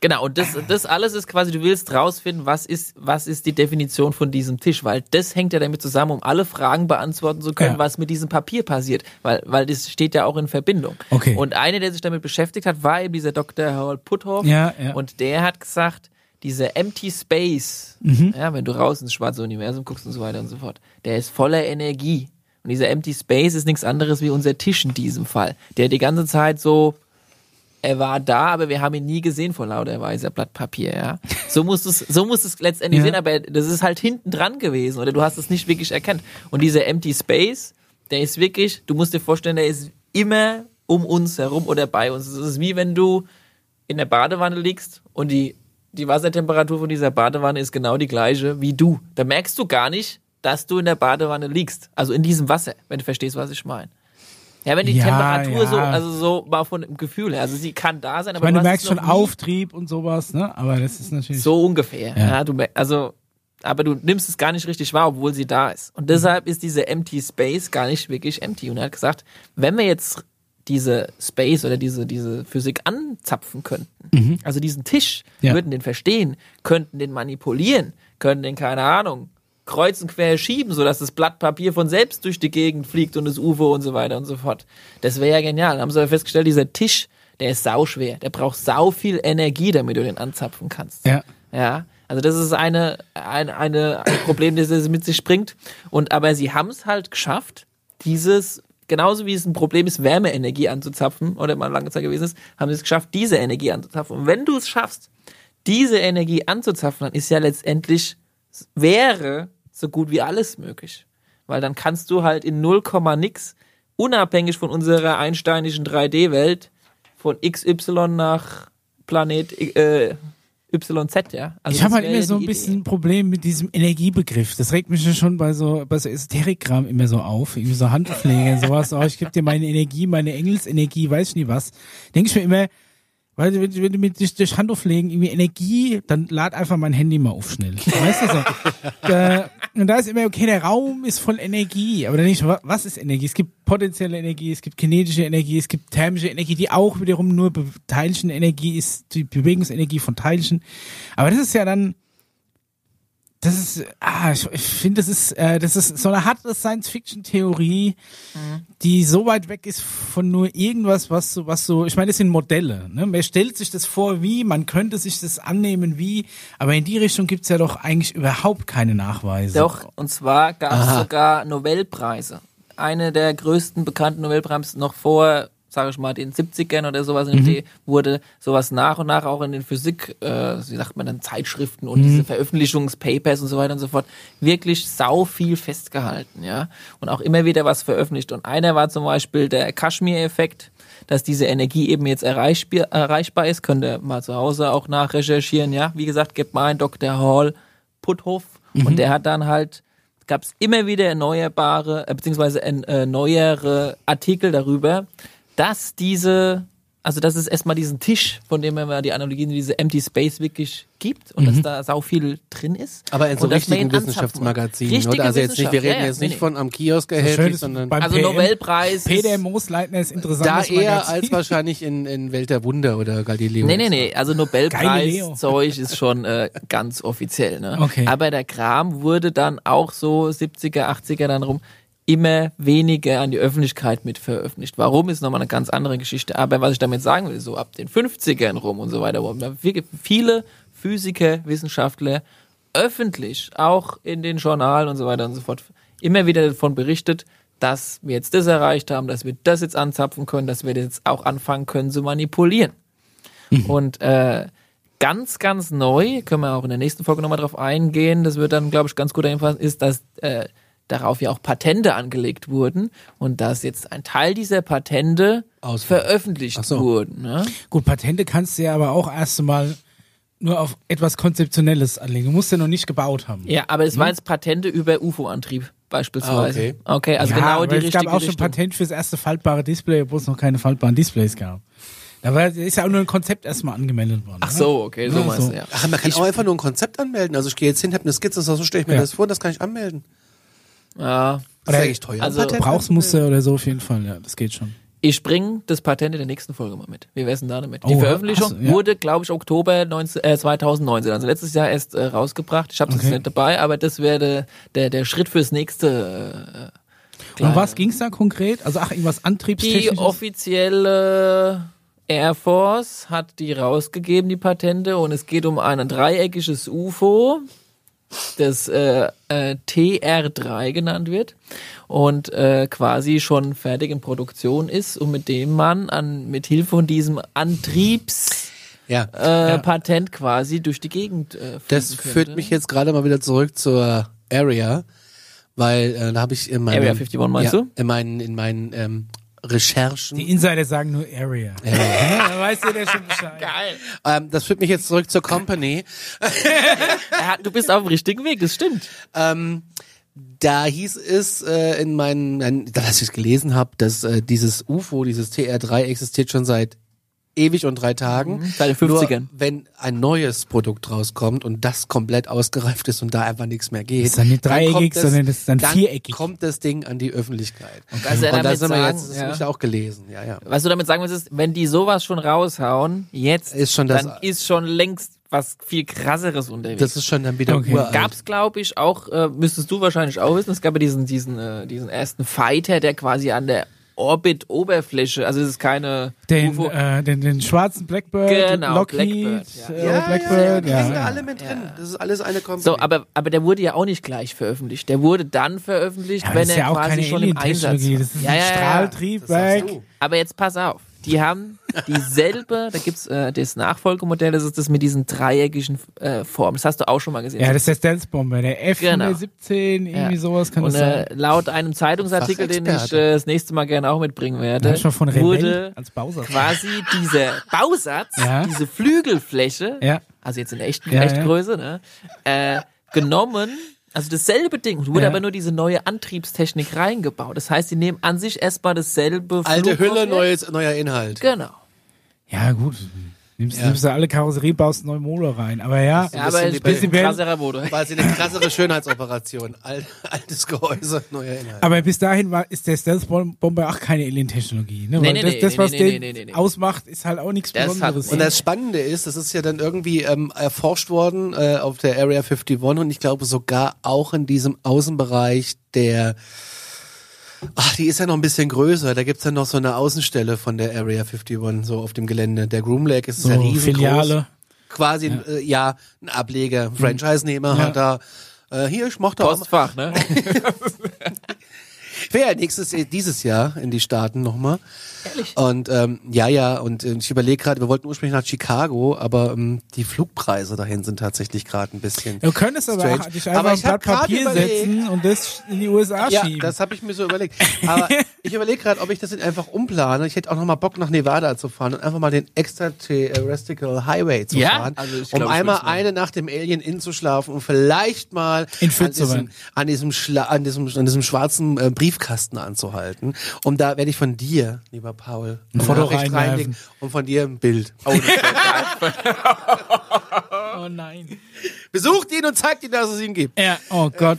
Genau, und das, das alles ist quasi, du willst rausfinden, was ist, was ist die Definition von diesem Tisch, weil das hängt ja damit zusammen, um alle Fragen beantworten zu können, Ja. was mit diesem Papier passiert, weil, weil das steht ja auch in Verbindung. Okay. Und einer, der sich damit beschäftigt hat, war eben dieser Dr. Harold Puthoff. Ja, ja. Und der hat gesagt, dieser Empty Space, Mhm. ja, wenn du raus ins schwarze Universum guckst und so weiter und so fort, der ist voller Energie. Und dieser Empty Space ist nichts anderes wie unser Tisch in diesem Fall, der die ganze Zeit so er war da, aber wir haben ihn nie gesehen vor lauter weißer Blatt Papier, ja. So musst es, so musst es letztendlich Ja. sehen, aber das ist halt hinten dran gewesen oder du hast es nicht wirklich erkannt. Und dieser Empty Space, der ist wirklich, du musst dir vorstellen, der ist immer um uns herum oder bei uns. Es ist wie wenn du in der Badewanne liegst und die, die Wassertemperatur von dieser Badewanne ist genau die gleiche wie du. Da merkst du gar nicht, dass du in der Badewanne liegst. Also in diesem Wasser, wenn du verstehst, was ich meine. Ja, wenn die Ja, Temperatur ja. so, also so mal von dem Gefühl her, also sie kann da sein, ich aber meine, du hast merkst schon Auftrieb und sowas, ne? Aber das ist natürlich so ungefähr. Ja. Ja. du, also, aber du nimmst es gar nicht richtig wahr, obwohl sie da ist. Und deshalb ist diese Empty Space gar nicht wirklich empty. Und er hat gesagt, wenn wir jetzt diese Space oder diese, diese Physik anzapfen könnten, also diesen Tisch, würden den verstehen, könnten den manipulieren, könnten den, keine Ahnung, kreuz und quer schieben, sodass das Blatt Papier von selbst durch die Gegend fliegt und das UFO und so weiter und so fort. Das wäre ja genial. Dann haben sie aber festgestellt, dieser Tisch, der ist sauschwer. Der braucht sau viel Energie, damit du den anzapfen kannst. Ja. Ja, Also das ist eine, eine, eine ein Problem, das es mit sich bringt. Und aber sie haben es halt geschafft, dieses genauso wie es ein Problem ist, Wärmeenergie anzuzapfen oder mal lange Zeit gewesen ist, haben sie es geschafft, diese Energie anzuzapfen. Und wenn du es schaffst, diese Energie anzuzapfen, dann ist ja letztendlich wäre so gut wie alles möglich, weil dann kannst du halt in 0, nix unabhängig von unserer einsteinischen 3D-Welt von XY nach Planet äh, YZ, ja. Also ich habe halt immer so ein bisschen ein Problem mit diesem Energiebegriff. Das regt mich ja schon bei so, bei so Esoterikkram immer so auf. Irgendwie so Handpflege und sowas. Oh, ich gebe dir meine Energie, meine Engelsenergie, weiß ich nie was. Denke ich mir immer, weil wenn, wenn du mit durch, durch Handauflegen irgendwie Energie, dann lad einfach mein Handy mal auf schnell. Weißt du so? da, und da ist immer, okay, der Raum ist voll Energie. Aber dann nicht, wa- was ist Energie? Es gibt potenzielle Energie, es gibt kinetische Energie, es gibt thermische Energie, die auch wiederum nur Teilchenenergie ist, die Bewegungsenergie von Teilchen. Aber das ist ja dann, das ist, ah, ich, ich finde, das ist, äh, das ist so eine harte Science-Fiction-Theorie, die so weit weg ist von nur irgendwas, was so, was so, ich meine, das sind Modelle, ne? Man stellt sich das vor, wie, man könnte sich das annehmen, wie, aber in die Richtung gibt's ja doch eigentlich überhaupt keine Nachweise. Doch, und zwar gab es sogar Nobelpreise. Eine der größten bekannten Nobelpreise noch vor, sage ich mal, den 70ern oder sowas in der Idee, wurde sowas nach und nach auch in den Physik, äh, wie sagt man dann, Zeitschriften und diese Veröffentlichungspapers und so weiter und so fort, wirklich sau viel festgehalten, ja. Und auch immer wieder was veröffentlicht. Und einer war zum Beispiel der Kashmir-Effekt, dass diese Energie eben jetzt erreichbar, ist. Könnt ihr mal zu Hause auch nachrecherchieren, ja. Wie gesagt, gebt mal ein Dr. Hall Puthoff und der hat dann halt gab es immer wieder erneuerbare, äh, beziehungsweise äh, neuere Artikel darüber, dass diese, also dass es erstmal diesen Tisch, von dem wir die Analogien, diese Empty Space wirklich gibt und dass da sau viel drin ist. Aber in so ihn richtigen Wissenschaftsmagazinen, muss. oder? Also jetzt nicht, wir Richtige reden jetzt Wissenschaft, nicht ja, ja, von am Kiosk So schön erhältlich, ist sondern beim Also PM, Nobelpreis Peter ist, Moosleitner ist da interessantes eher Magazin. als wahrscheinlich in, in Welt der Wunder oder Galileo. Nee, nee, nee, also. Nobelpreis-Zeug ist schon äh, ganz offiziell. Ne? Okay. Aber der Kram wurde dann auch so 70er, 80er dann rum immer weniger an die Öffentlichkeit mit veröffentlicht. Warum ist nochmal eine ganz andere Geschichte. Aber was ich damit sagen will, so ab den 50ern rum und so weiter, wo viele Physiker, Wissenschaftler öffentlich, auch in den Journalen und so weiter und so fort, immer wieder davon berichtet, dass wir jetzt das erreicht haben, dass wir das jetzt anzapfen können, dass wir das jetzt auch anfangen können zu manipulieren. Und äh, ganz, ganz neu, können wir auch in der nächsten Folge nochmal drauf eingehen, das wird dann, glaube ich, ganz gut einfassen, ist, dass äh, darauf ja auch Patente angelegt wurden und dass jetzt ein Teil dieser Patente Ausfallen. veröffentlicht so. wurden. Ne? Gut, Patente kannst du ja aber auch erst einmal nur auf etwas Konzeptionelles anlegen. Du musst ja noch nicht gebaut haben. Ja, aber es waren jetzt Patente über UFO-Antrieb beispielsweise. Ah, okay. okay, also ja, genau die es richtige gab auch schon Richtung. Patent fürs erste faltbare Display, obwohl es noch keine faltbaren Displays gab. Da war, ist ja auch nur ein Konzept erstmal angemeldet worden. Ach ne? so, okay, so Ja, meinst so. du, ja. Ach, man kann auch einfach nur ein Konzept anmelden. Also ich gehe jetzt hin, habe eine Skizze, so stelle ich mir Ja. das vor, das kann ich anmelden. Ja. Das ist eigentlich teuer. also Patent Brauchsmuster oder so auf jeden Fall, ja, das geht schon. Ich bringe das Patent in der nächsten Folge mal mit. Wie wär's denn da damit? Die Oh, Veröffentlichung du, ja. wurde, glaube ich, Oktober 19, äh, 2019, also letztes Jahr erst äh, rausgebracht. Ich habe es Okay. nicht dabei, aber das wäre der, der, der Schritt fürs nächste. Äh, Um was ging's da konkret? Also ach, irgendwas Die Antriebstechnisches? offizielle Air Force hat die rausgegeben, die Patente, und es geht um ein dreieckiges UFO, das äh, äh, TR3 genannt wird und äh, quasi schon fertig in Produktion ist und mit dem man an mit Hilfe von diesem Antriebspatent Ja. äh, Patent quasi durch die Gegend äh, Das führt könnte. mich jetzt gerade mal wieder zurück zur Area, weil äh, da habe ich in meinen Area 51 meinst ja, du? in meinen in meinen ähm, Recherchen. Die Insider sagen nur Area. Ja, da weiß jeder schon Bescheid. Geil. Ähm, das führt mich jetzt zurück zur Company. Du bist auf dem richtigen Weg, das stimmt. Ähm, da hieß es äh, in meinen, dass ich gelesen habe, dass äh, dieses UFO, dieses TR3 existiert schon seit ewig und drei Tagen. Mhm, seit den 50ern. Nur wenn ein neues Produkt rauskommt und das komplett ausgereift ist und da einfach nichts mehr geht. Das ist dann nicht dann dreieckig, kommt sondern das ist dann viereckig. kommt das Ding an die Öffentlichkeit. Was er Und da sind wir jetzt, das ja. habe ich auch gelesen, ja, ja. Was du damit sagen willst, ist, wenn die sowas schon raushauen, jetzt, Ist schon das- dann ist schon längst was viel krasseres unterwegs. Das ist schon dann wieder Okay. uralt. Gab's, glaube ich, auch, äh, müsstest du wahrscheinlich auch wissen, es gab ja diesen, diesen, äh, diesen ersten Fighter, der quasi an der Orbit-Oberfläche. Also es ist keine Den, UFO. äh, den, den schwarzen Blackbird, Genau, Lockheed, Blackbird, ja. äh, ja, Blackbird, die ja. sind da alle mit drin. Das ist alles eine Company. So, aber, aber der wurde ja auch nicht gleich veröffentlicht. Der wurde dann veröffentlicht, Ja, wenn er ja auch quasi keine schon im Einsatz war. das ist ja, ein ja, ja. Strahltriebwerk. Aber jetzt pass auf. Die haben dieselbe, da gibt's äh, das Nachfolgemodell, das ist das mit diesen dreieckigen äh, Formen. Das hast du auch schon mal gesehen. Ja, das ist der Stealth-Bomber, der F-117, irgendwie Ja. sowas kann Und das sein. äh, laut einem Zeitungsartikel, den ich äh, das nächste Mal gerne auch mitbringen werde, Ja, schon von wurde als Bausatz. quasi dieser Bausatz, Ja. diese Flügelfläche, Ja. also jetzt in echten Ja, Echtgröße, ne, äh, genommen, also dasselbe Ding, wurde Ja. aber nur diese neue Antriebstechnik reingebaut. Das heißt, die nehmen an sich erstmal dasselbe Alte Hülle, Flugobjekt. neues, neuer Inhalt. Genau. Ja, gut. Nimmst, Ja. nimmst du alle Karosserie, baust neue Motor rein. Aber ja, Ja, aber ein bisschen krasserer Motor. Quasi eine krassere Schönheitsoperation. Al altes Gehäuse, neuer Inhalt. aber bis dahin war, ist der Stealth-Bomber auch keine Alien-Technologie. Ne? Nee, Weil nee, das, nee, das, was nee, den nee, nee, nee, nee. ausmacht, ist halt auch nichts Das hat- Besonderes. Und das Spannende ist, das ist ja dann irgendwie ähm, erforscht worden äh, auf der Area 51 und ich glaube sogar auch in diesem Außenbereich der Ach, die ist ja noch ein bisschen größer. Da gibt's ja noch so eine Außenstelle von der Area 51, so auf dem Gelände. Der Groom Lake ist so ja riesengroß. Filiale. Quasi, ja, äh, ja ein Ableger, ein Franchise-Nehmer Ja. hat da. Äh, hier, ich mach da auch, Postfach, ne? Ich wäre ja nächstes dieses Jahr in die Staaten nochmal. Ehrlich? Und ähm, ja, ja, und äh, ich überlege gerade, wir wollten ursprünglich nach Chicago, aber ähm, die Flugpreise dahin sind tatsächlich gerade ein bisschen. Du könntest aber Strange. auch dich Aber einfach ein ich hab Blatt grad Papier überlegt- setzen und das in die USA Ja, schieben. das habe ich mir so überlegt. Aber ich überlege gerade, ob ich das einfach umplane. Ich hätte auch nochmal Bock nach Nevada zu fahren und einfach mal den Extraterrestrial Highway zu Ja? fahren, Also ich um glaub, ich einmal eine Nacht im Alien Inn zu schlafen und vielleicht mal In an diesem, an diesem, Schla an diesem an diesem schwarzen äh, Briefkasten anzuhalten. Und da werde ich von dir, lieber Paul, Ein Foto reinlegen und von dir ein Bild. Oh, oh nein. Besucht ihn und zeigt ihm, dass es ihn gibt. Ja, oh Gott.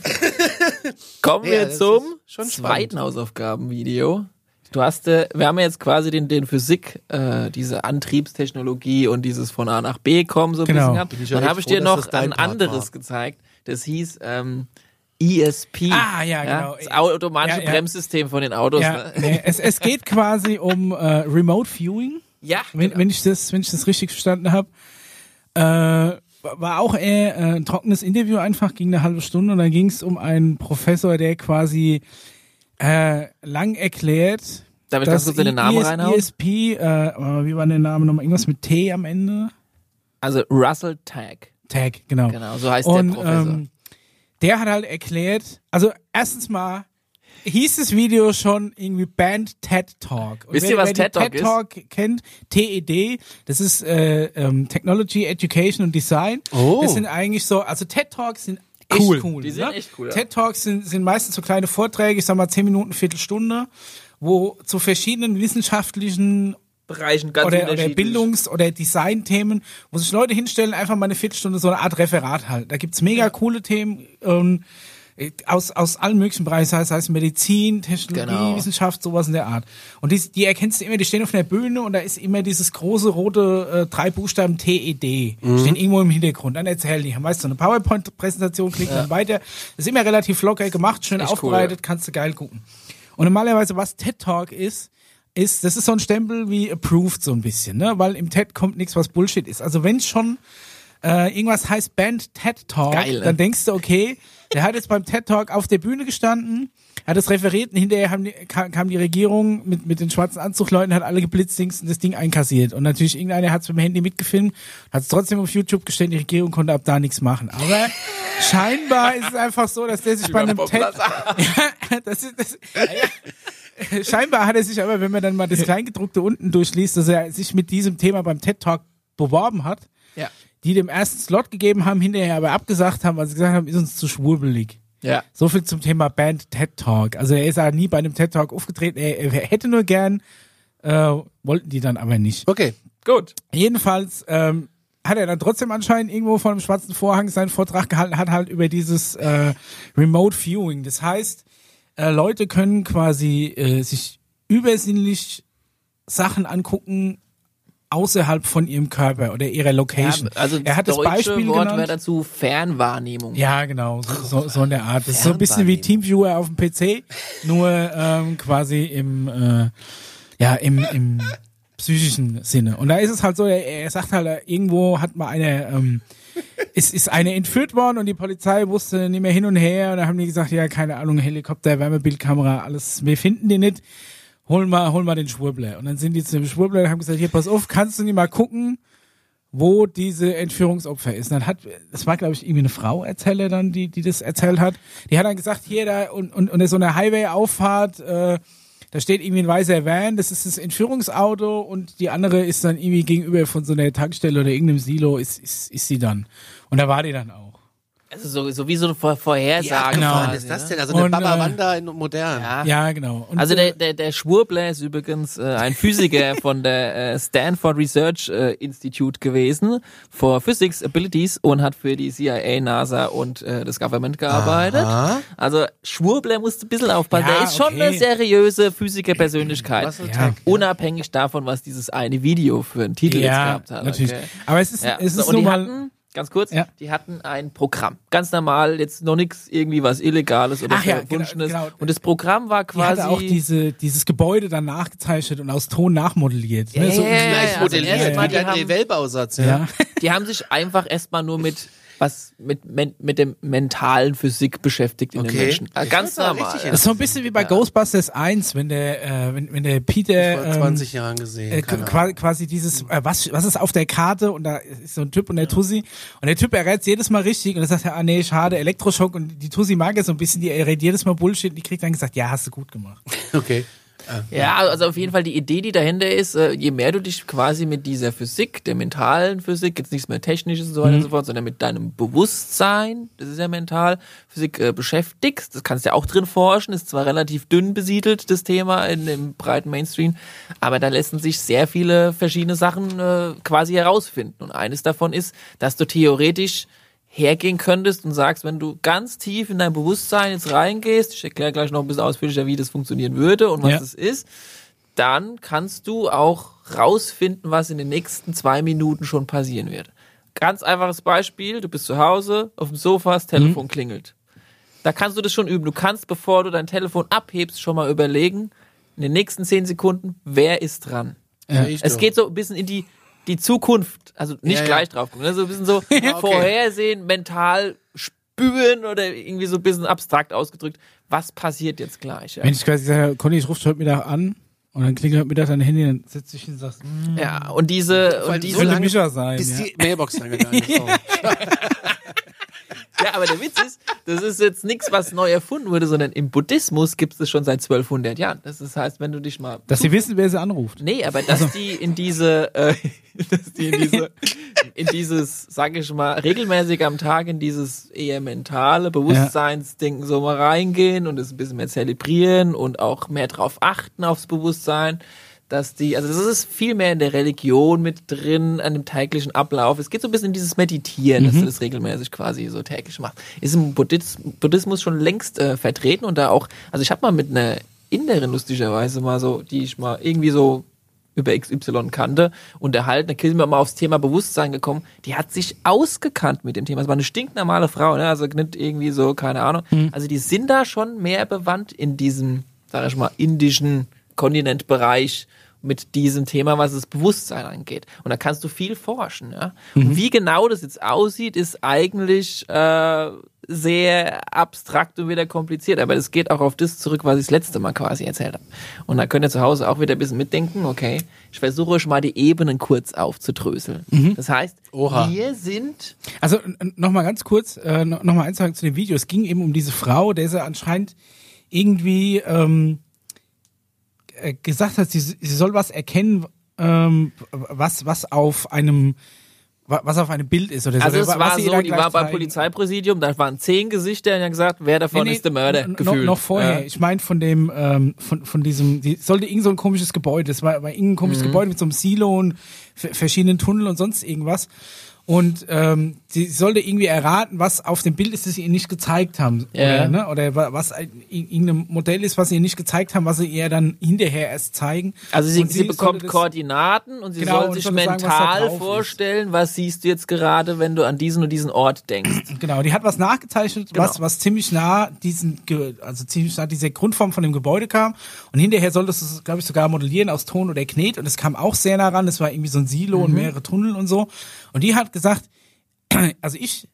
Kommen Ja, wir das zum zweiten Hausaufgabenvideo. Du hast, äh, wir haben jetzt quasi den, den Physik, äh, diese Antriebstechnologie und dieses von A nach B kommen so ein Genau. bisschen gehabt. Ja Dann habe ich dir noch ein Part anderes war. gezeigt. Das hieß ähm, ESP. Ah, ja, genau. Das automatische Ja, ja. Bremssystem von den Autos. Ja, Ne? es, es geht quasi um äh, Remote Viewing, ja wenn, genau. wenn ich das, wenn ich das richtig verstanden habe. Äh, war auch eher äh, ein trockenes Interview einfach, ging eine halbe Stunde und dann ging es um einen Professor, der quasi äh, lang erklärt, Darf ich ganz kurz den Namen ES reinhauen? ESP, äh, wie war der Name nochmal? Irgendwas mit T am Ende? Also Russell Tag. Tag, genau. Genau, so heißt Und der Professor. ähm, der hat halt erklärt, also erstens mal hieß das Video schon irgendwie Band TED Talk. Und Wisst wer, ihr, was TED Talk TED Talk kennt, TED, das ist äh, ähm, Technology, Education und Design. Oh. Das sind eigentlich so, also TED Talks sind echt Cool. cool. Die sind ne? echt cool, ja. TED Talks sind, sind meistens so kleine Vorträge, ich sag mal zehn Minuten, Viertelstunde, wo zu verschiedenen wissenschaftlichen Bereichen ganz oder, oder. Bildungs- oder Designthemen, wo sich Leute hinstellen, einfach mal eine Viertelstunde so eine Art Referat halten. Da gibt's mega coole Themen ähm, äh, aus, aus allen möglichen Bereichen, sei es heißt Medizin, Technologie, Genau. Wissenschaft, sowas in der Art. Und die, die erkennst du immer, die stehen auf einer Bühne und da ist immer dieses große rote äh, drei Buchstaben TED, Mhm. stehen irgendwo im Hintergrund. Dann erzählen die, haben meist so eine PowerPoint-Präsentation, klicken dann weiter. Das ist immer relativ locker gemacht, schön Echt cool, aufbereitet, ja. kannst du geil gucken. Und normalerweise, was TED Talk ist, ist, das ist so ein Stempel wie approved so ein bisschen, ne? Weil im TED kommt nichts, was Bullshit ist. Also wenn schon äh, irgendwas heißt Band TED Talk, Geil, ne? dann denkst du, okay, der hat jetzt beim TED Talk auf der Bühne gestanden, hat das referiert und hinterher haben die, kam, kam die Regierung mit, mit den schwarzen Anzugleuten, hat alle geblitzdings und das Ding einkassiert. Und natürlich irgendeiner hat es mit dem Handy mitgefilmt, hat es trotzdem auf YouTube gestellt, die Regierung konnte ab da nichts machen. Aber scheinbar ist es einfach so, dass der sich bei einem TED... Das ist, das, ja, ja. Scheinbar hat er sich aber, wenn man dann mal das Kleingedruckte unten durchliest, dass er sich mit diesem Thema beim TED Talk beworben hat, Ja. die dem ersten Slot gegeben haben, hinterher aber abgesagt haben, weil sie gesagt haben, ist uns zu schwurbelig. Ja. So viel zum Thema Band TED Talk. Also er ist ja nie bei einem TED Talk aufgetreten. Er, er hätte nur gern, äh, wollten die dann aber nicht. Okay. Gut. Jedenfalls ähm, hat er dann trotzdem anscheinend irgendwo vor einem schwarzen Vorhang seinen Vortrag gehalten, hat halt über dieses äh, Remote Viewing. Das heißt, äh, Leute können quasi äh, sich übersinnlich Sachen angucken außerhalb von ihrem Körper oder ihrer Location. Ja, also er hat das Beispiel Wort genannt. wäre dazu Fernwahrnehmung. Ja, genau, so, so, so in der Art. Das ist so ein bisschen wie Teamviewer auf dem PC, nur ähm, quasi im, äh, ja, im, im psychischen Sinne. Und da ist es halt so, er, er sagt halt, irgendwo hat mal eine, ähm, es ist eine entführt worden und die Polizei wusste nicht mehr hin und her und da haben die gesagt, ja, keine Ahnung, Helikopter, Wärmebildkamera, alles, wir finden die nicht. Hol mal, hol mal den Schwurbler. Und dann sind die zu dem Schwurbler und haben gesagt, hier, pass auf, kannst du nicht mal gucken, wo diese Entführungsopfer ist. Und dann hat, das war glaube ich irgendwie eine Frau Erzähler dann, die, die das erzählt hat. Die hat dann gesagt, hier da und und und so eine Highway-Auffahrt, äh, da steht irgendwie ein weißer Van, das ist das Entführungsauto und die andere ist dann irgendwie gegenüber von so einer Tankstelle oder irgendeinem Silo ist ist ist sie dann. Und da war die dann auch. Also so, so wie so eine Vor Vorhersage. genau. Was ist das ne? denn? Also eine Und, Baba äh, Wanda in modern. Ja. Ja, genau. Und, Also der, der, der Schwurbler ist übrigens äh, ein Physiker von der äh, Stanford Research äh, Institute gewesen for Physics Abilities und hat für die CIA, NASA und äh, das Government gearbeitet. Aha. Also Schwurbler musste ein bisschen aufpassen. Ja, der ist schon okay. eine seriöse Physikerpersönlichkeit. Ja. Tag. Unabhängig davon, was dieses eine Video für einen Titel jetzt ja, gehabt hat. natürlich. Okay. Aber es ist Ja. es so, ist und nur die mal hatten, ganz kurz, Ja. die hatten ein Programm. Ganz normal, jetzt noch nichts irgendwie was Illegales oder Ach ja, Verwunschenes. genau, genau. Und das Programm war die quasi... hatte auch diese, dieses Gebäude dann nachgezeichnet und aus Ton nachmodelliert. Ja, ne? so, ja, ja, Gleich also modelliert, erstmal, wie die der haben- Weltbausatz. Ja. ja. die haben sich einfach erstmal nur mit was mit mit dem mentalen Physik beschäftigt in den Okay. Menschen. Äh, Ich Ganz normal. Das ist so ein bisschen wie bei Ghostbusters 1, wenn der, äh, wenn, wenn der Peter Vor ähm, 20 Jahren gesehen. äh, quasi, quasi dieses, äh, was, was ist auf der Karte und da ist so ein Typ und der Tussi und der Typ errät jedes Mal richtig und dann sagt er, ah nee, schade, Elektroschock und die Tussi mag es so ein bisschen, die errät jedes Mal Bullshit und die kriegt dann gesagt, ja, hast du gut gemacht. Okay. Ja, also auf jeden Fall die Idee, die dahinter ist, äh, je mehr du dich quasi mit dieser Physik, der mentalen Physik, jetzt nichts mehr Technisches und so weiter und so fort, sondern mit deinem Bewusstsein, das ist ja mental, Physik äh, beschäftigst, das kannst du ja auch drin forschen, ist zwar relativ dünn besiedelt, das Thema in dem breiten Mainstream, aber da lassen sich sehr viele verschiedene Sachen äh, quasi herausfinden. Und eines davon ist, dass du theoretisch hergehen könntest und sagst, wenn du ganz tief in dein Bewusstsein jetzt reingehst, ich erkläre gleich noch ein bisschen ausführlicher, wie das funktionieren würde und was Ja. das ist, dann kannst du auch rausfinden, was in den nächsten zwei Minuten schon passieren wird. Ganz einfaches Beispiel, du bist zu Hause, auf dem Sofa, das Telefon klingelt. Da kannst du das schon üben. Du kannst, bevor du dein Telefon abhebst, schon mal überlegen, in den nächsten zehn Sekunden, wer ist dran? Ja, ich Es doch. geht so ein bisschen in die, die Zukunft, also nicht Ja, ja. gleich drauf gucken, ne? so ein bisschen so vorhersehen, mental spüren oder irgendwie so ein bisschen abstrakt ausgedrückt, was passiert jetzt gleich. Ja, Wenn ich quasi sage, Conny, ich rufe heute Mittag an und dann klingelt heute Mittag dein Handy, dann setzt dich hin und sagst, hm, ja und diese, und diese so könnte lange, Mischer sein. bis Ja. die Mailbox dann gegangen ist. Ja, aber der Witz ist, das ist jetzt nichts, was neu erfunden wurde, sondern im Buddhismus gibt es das schon seit 1200 Jahren. Das ist, heißt, wenn du dich mal Dass sie wissen, wer sie anruft. Nee, aber dass die in diese, äh, dass die in diese, in dieses, sag ich mal, regelmäßig am Tag in dieses eher mentale Bewusstseinsding so mal reingehen und es ein bisschen mehr zelebrieren und auch mehr drauf achten aufs Bewusstsein, dass die, also das ist viel mehr in der Religion mit drin, an dem täglichen Ablauf. Es geht so ein bisschen in dieses Meditieren, dass du das regelmäßig quasi so täglich machst. Ist im Buddhis Buddhismus schon längst äh, vertreten und da auch, also ich habe mal mit einer Inderin lustigerweise mal so, die ich mal irgendwie so über XY kannte, unterhalten. Da sind wir mal aufs Thema Bewusstsein gekommen. Die hat sich ausgekannt mit dem Thema. Es war eine stinknormale Frau, ne? also nicht irgendwie so, keine Ahnung. Also die sind da schon mehr bewandt in diesem, sag ich mal, indischen Kontinentbereich mit diesem Thema, was das Bewusstsein angeht. Und da kannst du viel forschen. Ja? Und wie genau das jetzt aussieht, ist eigentlich äh, sehr abstrakt und wieder kompliziert. Aber das geht auch auf das zurück, was ich das letzte Mal quasi erzählt habe. Und da könnt ihr zu Hause auch wieder ein bisschen mitdenken, okay, ich versuche euch mal die Ebenen kurz aufzudröseln. Das heißt, Oha. wir sind Also nochmal ganz kurz, äh, nochmal eins sagen zu dem Video. Es ging eben um diese Frau, der sie anscheinend irgendwie ähm, äh, gesagt hat, sie, sie soll was erkennen, ähm, was, was auf einem wa- was auf einem Bild ist oder so. Also es was war so, die war beim. Polizeipräsidium, da waren zehn Gesichter und haben gesagt, wer davon Nee, nee, ist der Mörder gefühlt. Noch, vorher. Ja. Ich meine von dem, ähm, von, von diesem, die sollte irgend so ein komisches Gebäude. Das war, war irgendein Mhm. komisches Gebäude mit so einem Silo und ver- verschiedenen Tunneln und sonst irgendwas. Und ähm, sie sollte irgendwie erraten, was auf dem Bild ist, das sie ihr nicht gezeigt haben. Ja. Oder, ne? oder wa- was ein, in- irgendein Modell ist, was sie ihr nicht gezeigt haben, was sie ihr dann hinterher erst zeigen. Also sie, Und sie, bekommt das- Koordinaten und sie Genau, soll und sich soll sagen, was mental drauf ist. vorstellen, was siehst du jetzt gerade, wenn du an diesen und diesen Ort denkst. Genau, die hat was nachgezeichnet, Genau. was, was ziemlich nah diesen, also ziemlich nah dieser Grundform von dem Gebäude kam. Und hinterher solltest du es, glaube ich, sogar modellieren aus Ton oder Knet. Und es kam auch sehr nah ran. Es war irgendwie so ein Silo Mhm. und mehrere Tunnel und so. Und die hat gesagt, also ich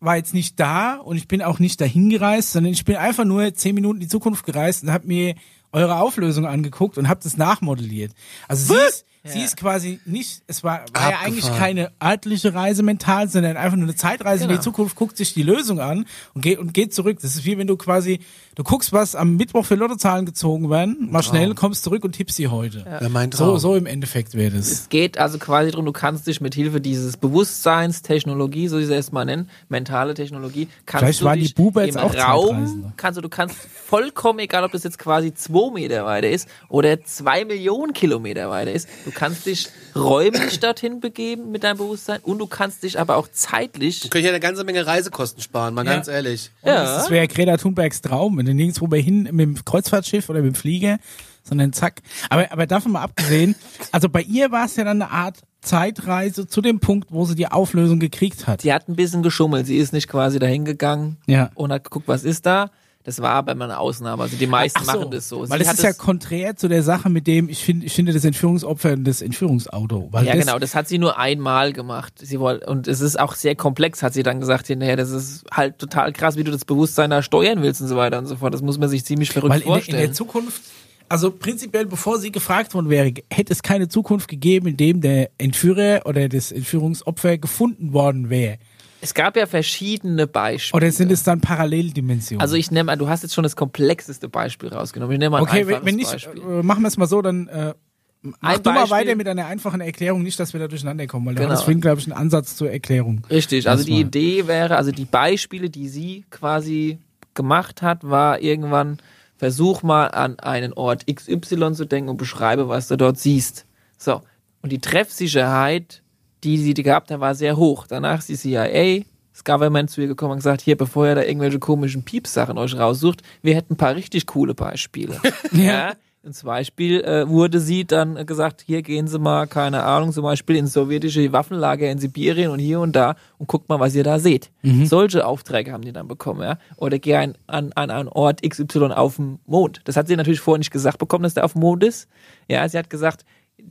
war jetzt nicht da und ich bin auch nicht dahin gereist, sondern ich bin einfach nur zehn Minuten in die Zukunft gereist und habe mir eure Auflösung angeguckt und habe das nachmodelliert. Also sie ist, sie ist quasi nicht, es war, war ja eigentlich keine örtliche Reise mental, sondern einfach nur eine Zeitreise in Genau. die Zukunft, guckt sich die Lösung an und geht und geht zurück. Das ist wie wenn du quasi, du guckst, was am Mittwoch für Lottozahlen gezogen werden, mal schnell, kommst zurück und tippst sie heute. Wäre mein So, Traum. so im Endeffekt wäre das. Es geht also quasi darum, du kannst dich mit Hilfe dieses Bewusstseinstechnologie, so wie sie es mal nennen, mentale Technologie, kannst Vielleicht du waren die dich Buber im jetzt auch Raum, Zeitreisende. kannst du, du kannst vollkommen, egal ob das jetzt quasi zwei Meter weiter ist oder zwei Millionen Kilometer weiter ist, du kannst dich räumlich dorthin begeben mit deinem Bewusstsein und du kannst dich aber auch zeitlich Könnte ich ja eine ganze Menge Reisekosten sparen, mal Ja. ganz ehrlich. Ja. Das wäre Greta Thunbergs Traum, wenn du nirgendwo mehr hin mit dem Kreuzfahrtschiff oder mit dem Flieger, sondern zack. Aber, aber davon mal abgesehen, also bei ihr war es ja dann eine Art Zeitreise zu dem Punkt, wo sie die Auflösung gekriegt hat. Sie hat ein bisschen geschummelt. Sie ist nicht quasi dahin gegangen Ja. und hat geguckt, was ist da. Das war aber immer eine Ausnahme. Also die meisten so, machen das so. Weil Sie das hat ist ja konträr zu der Sache mit dem, ich finde, ich finde das Entführungsopfer und das Entführungsauto. Weil ja, das, genau, das hat sie nur einmal gemacht. Sie wollte, und es ist auch sehr komplex, hat sie dann gesagt hinterher. Das ist halt total krass, wie du das Bewusstsein da steuern willst und so weiter und so fort. Das muss man sich ziemlich verrückt Weil in der, in vorstellen. der Zukunft, also prinzipiell, bevor sie gefragt worden wäre, hätte es keine Zukunft gegeben, in dem der Entführer oder das Entführungsopfer gefunden worden wäre. Es gab ja verschiedene Beispiele. Oder sind es dann Paralleldimensionen? also ich nehme, du hast jetzt schon das komplexeste Beispiel rausgenommen. Ich nehme mal ein Okay, wenn, nicht, Beispiel. äh, machen wir es mal so, dann äh, mach Ein du mal weiter mit einer einfachen Erklärung, nicht, dass wir da durcheinander kommen, weil Genau. war vorhin, glaube ich, ein Ansatz zur Erklärung. Richtig, also Das die Idee wäre, also die Beispiele, die sie quasi gemacht hat, war irgendwann, versuch mal an einen Ort XY zu denken und beschreibe, was du dort siehst. So, und die Treffsicherheit, die sie gehabt hat, war sehr hoch. Danach ist die CIA, das Government zu ihr gekommen und gesagt, hier, bevor ihr da irgendwelche komischen Piepsachen euch raussucht, wir hätten ein paar richtig coole Beispiele. ja. Und zum Beispiel äh, wurde sie dann gesagt, hier gehen Sie mal, keine Ahnung, zum Beispiel ins sowjetische Waffenlager in Sibirien und hier und da und guckt mal, was ihr da seht. Solche Aufträge haben die dann bekommen, ja. Oder geh ein, an, an einen Ort XY auf dem Mond. Das hat sie natürlich vorher nicht gesagt bekommen, dass der auf dem Mond ist. Ja, sie hat gesagt,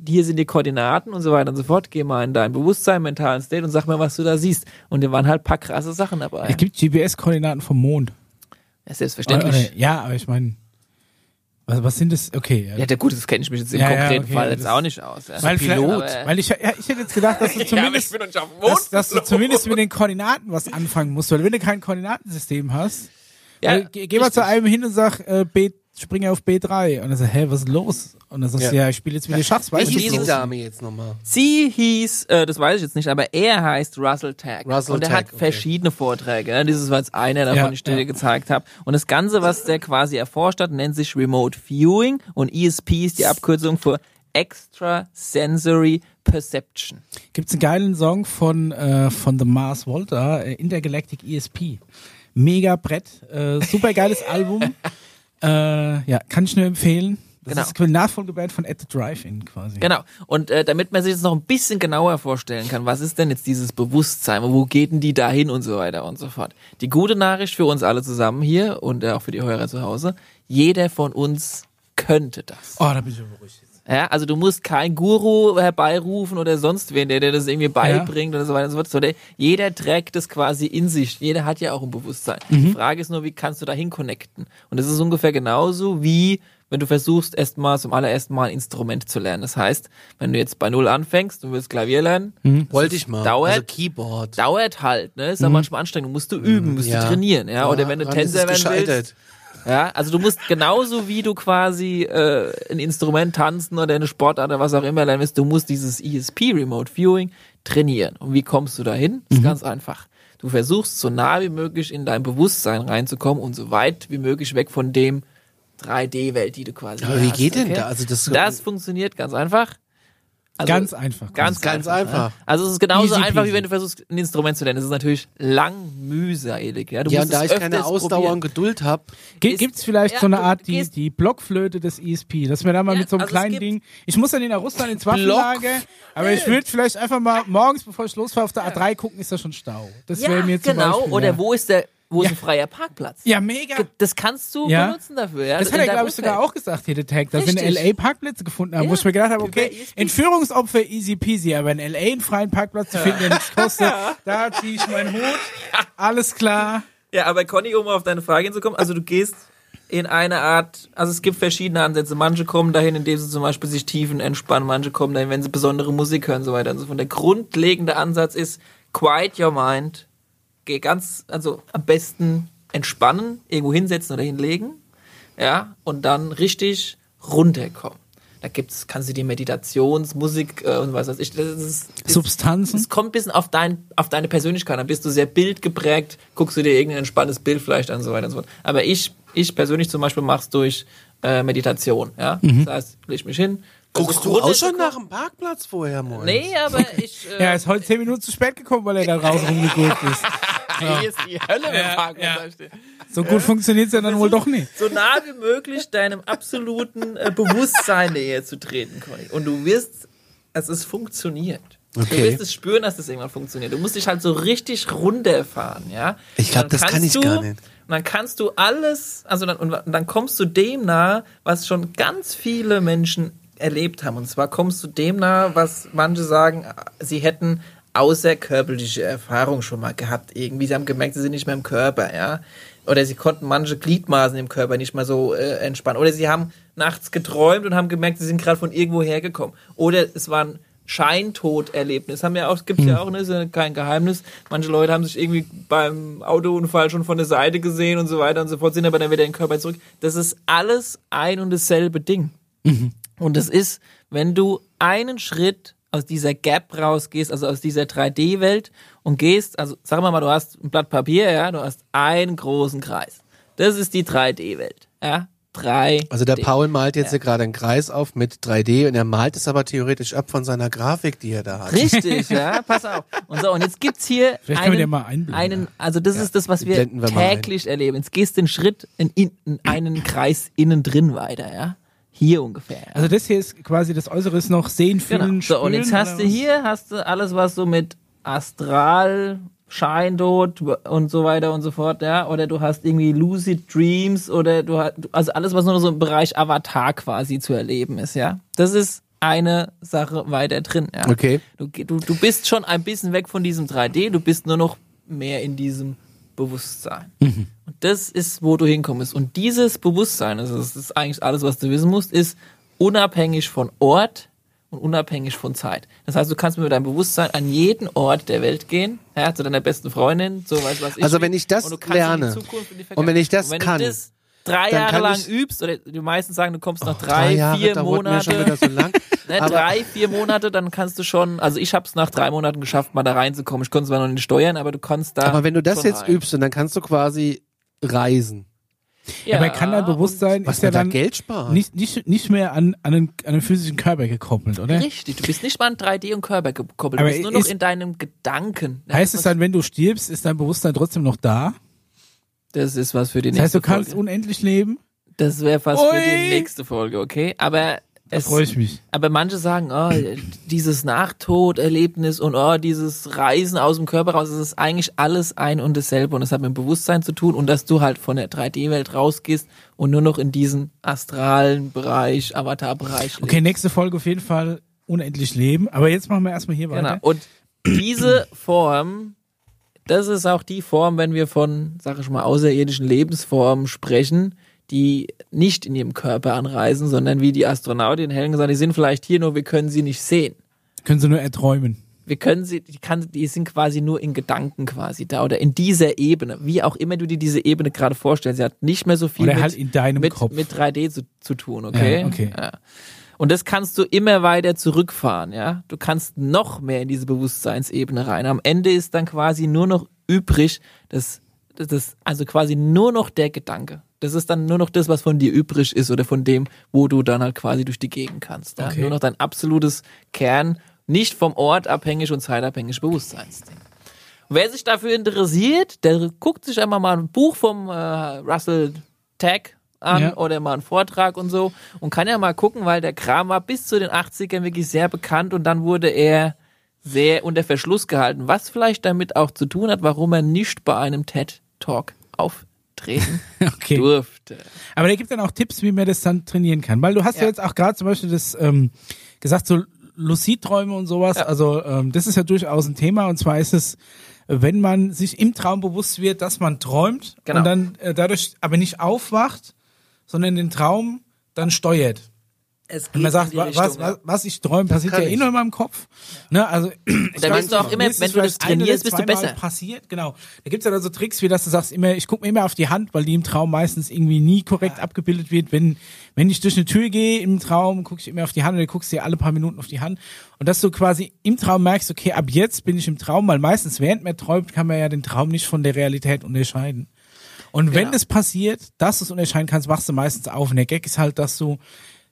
hier sind die Koordinaten und so weiter und so fort. Geh mal in dein Bewusstsein, mentalen State und sag mal, was du da siehst. Und da waren halt ein paar krasse Sachen dabei. Es gibt GPS-Koordinaten vom Mond. Ja, selbstverständlich. Oder, ja, aber ich meine, was, was sind das? Okay. Ja. Ja, der gut, das kenne ich mich jetzt im Ja, ja, konkreten okay, Fall ja, jetzt auch nicht aus. Ja. weil, Aber- weil ich, ja, ich hätte jetzt gedacht, dass du zumindest, dem dass, dass du zumindest mit den Koordinaten was anfangen musst, weil wenn du kein Koordinatensystem hast, Ja, weil, geh, geh mal zu einem hin und sag, äh, B, springe auf B3 und dann sag, hä, was ist los? Und dann sagst du, Ja. ja, ich spiele jetzt wieder Schachs, Wie weißt du, hieß die? Dame jetzt nochmal? Sie hieß, äh, das weiß ich jetzt nicht, aber er heißt Russell Tagg. Russell und er hat okay. verschiedene Vorträge. Ne? Dieses war jetzt einer davon, Ja, die ich dir ja. gezeigt habe. Und das Ganze, was der quasi erforscht hat, nennt sich Remote Viewing und ESP ist die Abkürzung für Extrasensory Perception. Gibt's einen geilen Song von, äh, von The Mars Volta, äh, Intergalactic ESP. Mega Brett, äh, super geiles Album. Äh, ja, kann ich nur empfehlen. Das Genau. ist eine Nachfolgeband von At the Drive-In quasi. Genau. Und äh, damit man sich das noch ein bisschen genauer vorstellen kann, was ist denn jetzt dieses Bewusstsein, wo geht denn die da hin und so weiter und so fort. Die gute Nachricht für uns alle zusammen hier und äh, auch für die Hörer zu Hause, jeder von uns könnte das. Oh, da bin ich beruhigt. Ja, also du musst kein Guru herbeirufen oder sonst wen, der dir das irgendwie beibringt oder so weiter und so fort. sondern Jeder trägt das quasi in sich. Jeder hat ja auch ein Bewusstsein. Die Frage ist nur, wie kannst du dahin connecten? Und das ist ungefähr genauso wie wenn du versuchst, erstmal zum allerersten Mal ein Instrument zu lernen. Das heißt, wenn du jetzt bei Null anfängst, du willst Klavier lernen, Wollte ich mal. Dauert- Also Keyboard. dauert halt, ne? Ist ja manchmal anstrengend. Musst du üben, musst Ja. du trainieren, ja? Oder wenn du Tänzer werden willst. Ja, also du musst genauso wie du quasi äh, ein Instrument tanzen oder eine Sportart oder was auch immer lernen willst, du musst dieses ESP Remote Viewing trainieren. Und wie kommst du dahin? Ist ganz einfach. Du versuchst so nah wie möglich in dein Bewusstsein reinzukommen und so weit wie möglich weg von dem 3D-Welt, die du quasi Aber hier wie hast, geht denn okay? da? Also das, Das funktioniert ganz einfach. Also, Ganz einfach. Ganz, Ganz einfach. einfach. Also es ist genauso Easy einfach, wie wenn du versuchst, ein Instrument zu lernen. Es ist natürlich lang mühselig. Ja, du Ja, musst und da es ich keine öfters Ausdauer und probieren. Geduld habe, Ist- gibt's vielleicht ja, so eine Art, die, die Blockflöte des ESP, dass wir da mal Ja, mit so einem also es kleinen gibt- Ding, ich muss dann in Russland ins Waffenlager, aber ich würde vielleicht einfach mal morgens, bevor ich losfahre, auf der A3 gucken, ist da schon Stau. Das wäre mir zum genau. Beispiel, Oder wo ist der, wo Ja. ist ein freier Parkplatz? Ja, mega. Das kannst du Ja. benutzen dafür. Ja? Das hat er, glaube ich, sogar auch gesagt, hier der Tag, dass wir in. L.A. Parkplätze gefunden haben, wo ich mir gedacht habe, okay. Entführungsopfer easy peasy, aber in L.A. einen freien Parkplatz zu finden, der nichts kostet, da ziehe ich meinen Hut, alles klar. Ja, aber Conny, um auf deine Frage hinzukommen, also du gehst in eine Art, also es gibt verschiedene Ansätze. Manche kommen dahin, indem sie zum Beispiel sich tiefen entspannen, manche kommen dahin, wenn sie besondere Musik hören und so weiter und so fort. Der grundlegende Ansatz ist quiet your mind. Ganz, also am besten entspannen, irgendwo hinsetzen oder hinlegen, ja, und dann richtig runterkommen. Da gibt's, kannst du die Meditationsmusik äh, und was weiß ich. Das ist, ist Substanzen. es kommt ein bisschen auf, dein, auf deine Persönlichkeit an. Bist du sehr bildgeprägt, guckst du dir irgendein entspanntes Bild vielleicht an und so weiter und so fort. Aber ich, ich persönlich zum Beispiel mach's durch äh, Meditation. Ja? Mhm. Das heißt, leg mich hin. guckst du auch schon nach dem Parkplatz vorher, Moin? Nee, aber ich. Äh, Ja, er ist heute zehn Minuten zu spät gekommen, weil er da raus rumgegurkt ist. hier ist die Hölle im Ja, Parkplatz. ja. da steht. So gut funktioniert's ja dann wohl doch nicht. So nah wie möglich deinem absoluten äh, Bewusstsein näher zu treten, Conny. Und du wirst, dass es funktioniert. Du Okay. wirst es spüren, dass es irgendwann funktioniert. Du musst dich halt so richtig runterfahren, ja. Ich glaub, Und dann das kann kannst ich du, gar nicht. Und dann kannst du alles, also dann, und dann kommst du dem nahe, was schon ganz viele Menschen erlebt haben. Und zwar kommst du dem nahe, was manche sagen, sie hätten außerkörperliche Erfahrung schon mal gehabt. Irgendwie, sie haben gemerkt, sie sind nicht mehr im Körper, ja. Oder sie konnten manche Gliedmaßen im Körper nicht mehr so äh, entspannen. Oder sie haben nachts geträumt und haben gemerkt, sie sind gerade von irgendwo hergekommen. Oder es war ein Scheintoderlebnis. Haben ja auch, gibt's ja auch, ne, ist ja kein Geheimnis. Manche Leute haben sich irgendwie beim Autounfall schon von der Seite gesehen und so weiter und so fort, sind aber dann wieder in den Körper zurück. Das ist alles ein und dasselbe Ding. Und das ist, wenn du einen Schritt aus dieser Gap rausgehst, also aus dieser 3D-Welt und gehst, also sagen wir mal, du hast ein Blatt Papier, ja, du hast einen großen Kreis. Das ist die 3D-Welt, ja. 3 Also der Paul malt jetzt hier gerade einen Kreis auf mit 3D und er malt es aber theoretisch ab von seiner Grafik, die er da hat. Richtig, ja, pass auf. Und so, und jetzt gibt's hier Vielleicht können wir einen, den mal einen, also das ist das, was wir, wir täglich erleben. Jetzt gehst du den Schritt in, in, in einen Kreis innen drin weiter, ja. Hier ungefähr. Also das hier ist quasi das Äußere ist noch sehen, fühlen, Genau. So, und jetzt hast du hier, hast du alles, was so mit Astral, Scheintod und so weiter und so fort, ja. Oder du hast irgendwie Lucid Dreams oder du hast, also alles, was nur so im Bereich Avatar quasi zu erleben ist, ja. Das ist eine Sache weiter drin, ja. Okay. Du, du, du bist schon ein bisschen weg von diesem 3D, du bist nur noch mehr in diesem Bewusstsein. Und das ist, wo du hinkommst. Und dieses Bewusstsein, also das ist eigentlich alles, was du wissen musst, ist unabhängig von Ort und unabhängig von Zeit. Das heißt, du kannst mit deinem Bewusstsein an jeden Ort der Welt gehen, ja, zu deiner besten Freundin, so weiß was ich. Also wenn ich das lerne und wenn ich das und wenn kann, das drei dann Jahre lang übst, oder die meisten sagen, du kommst nach Oh, drei, Jahre vier schon Monate, wieder so lang. Ne, drei, vier Monate, dann kannst du schon, also ich habe es nach drei Monaten geschafft, mal da reinzukommen. Ich konnte zwar noch nicht steuern, aber du kannst da. Aber wenn du das jetzt rein. übst, und dann kannst du quasi reisen. Ja, aber kann dein Bewusstsein Was ist ja wir da dann Geld sparen. nicht, nicht, nicht mehr an, an, einen, an einen physischen Körper gekoppelt, oder? Richtig, du bist nicht mal an 3D und Körper gekoppelt, Aber du bist nur noch in deinem Gedanken. Ne? Heißt es dann, wenn du stirbst, ist dein Bewusstsein trotzdem noch da? Das ist was für die Das nächste heißt, du kannst Folge. unendlich leben? Das wäre fast für Ui. die nächste Folge, okay? Aber Da es, freue ich mich. aber manche sagen, oh, dieses Nachtoderlebnis und oh, dieses Reisen aus dem Körper raus, es ist eigentlich alles ein und dasselbe und es hat mit dem Bewusstsein zu tun und dass du halt von der 3D-Welt rausgehst und nur noch in diesen astralen Bereich, Avatar-Bereich lebst. Okay, nächste Folge auf jeden Fall unendlich leben. Aber jetzt machen wir erstmal hier Genau. weiter. Und diese Form, das ist auch die Form, wenn wir von, sag ich mal, außerirdischen Lebensformen sprechen, die nicht in ihrem Körper anreisen, sondern wie die Astronautin Helen gesagt, die sind vielleicht hier, nur wir können sie nicht sehen. Können sie nur erträumen. Wir können sie, die, kann, die sind quasi nur in Gedanken quasi da oder in dieser Ebene, wie auch immer du dir diese Ebene gerade vorstellst. Sie hat nicht mehr so viel Oder mit, halt in deinem mit, Kopf. mit 3D zu, zu tun, okay? Ja, okay. Ja. Und das kannst du immer weiter zurückfahren, ja. Du kannst noch mehr in diese Bewusstseinsebene rein. Am Ende ist dann quasi nur noch übrig, das, das, das also quasi nur noch der Gedanke. Das ist dann nur noch das, was von dir übrig ist oder von dem, wo du dann halt quasi durch die Gegend kannst. Ja? Okay. Nur noch dein absolutes Kern, nicht vom Ort abhängig und zeitabhängig Bewusstseinsding. Wer sich dafür interessiert, der guckt sich einmal mal ein Buch vom äh, Russell Tag an Ja. oder mal einen Vortrag und so und kann ja mal gucken, weil der Kram war bis zu den 80ern wirklich sehr bekannt und dann wurde er sehr unter Verschluss gehalten, was vielleicht damit auch zu tun hat, warum er nicht bei einem TED Talk auftreten Okay. durfte. Aber der gibt dann auch Tipps, wie man das dann trainieren kann. Weil du hast ja, Ja. jetzt auch gerade zum Beispiel das ähm, gesagt, so Lucid-Träume und sowas. Also ähm, das ist ja durchaus ein Thema. Und zwar ist es, wenn man sich im Traum bewusst wird, dass man träumt Genau. und dann äh, dadurch aber nicht aufwacht, sondern den Traum dann steuert. Es Und man sagt, wa- was, was, was ich träume, passiert ja eh nur in meinem Kopf. Ne, also, ich Da weiß bist du auch immer, wenn du das oder trainierst, bist du besser. passiert, genau. Da gibt's ja dann so Tricks, wie dass du sagst, immer, ich gucke mir immer auf die Hand, weil die im Traum meistens irgendwie nie korrekt abgebildet wird. Wenn, wenn ich durch eine Tür gehe im Traum, gucke ich immer auf die Hand und dann guckst dir alle paar Minuten auf die Hand. Und dass du quasi im Traum merkst, okay, ab jetzt bin ich im Traum, weil meistens während man träumt, kann man ja den Traum nicht von der Realität unterscheiden. Und wenn Ja. das passiert, dass du es unterscheiden kannst, wachst du meistens auf. Und der Gag ist halt, dass du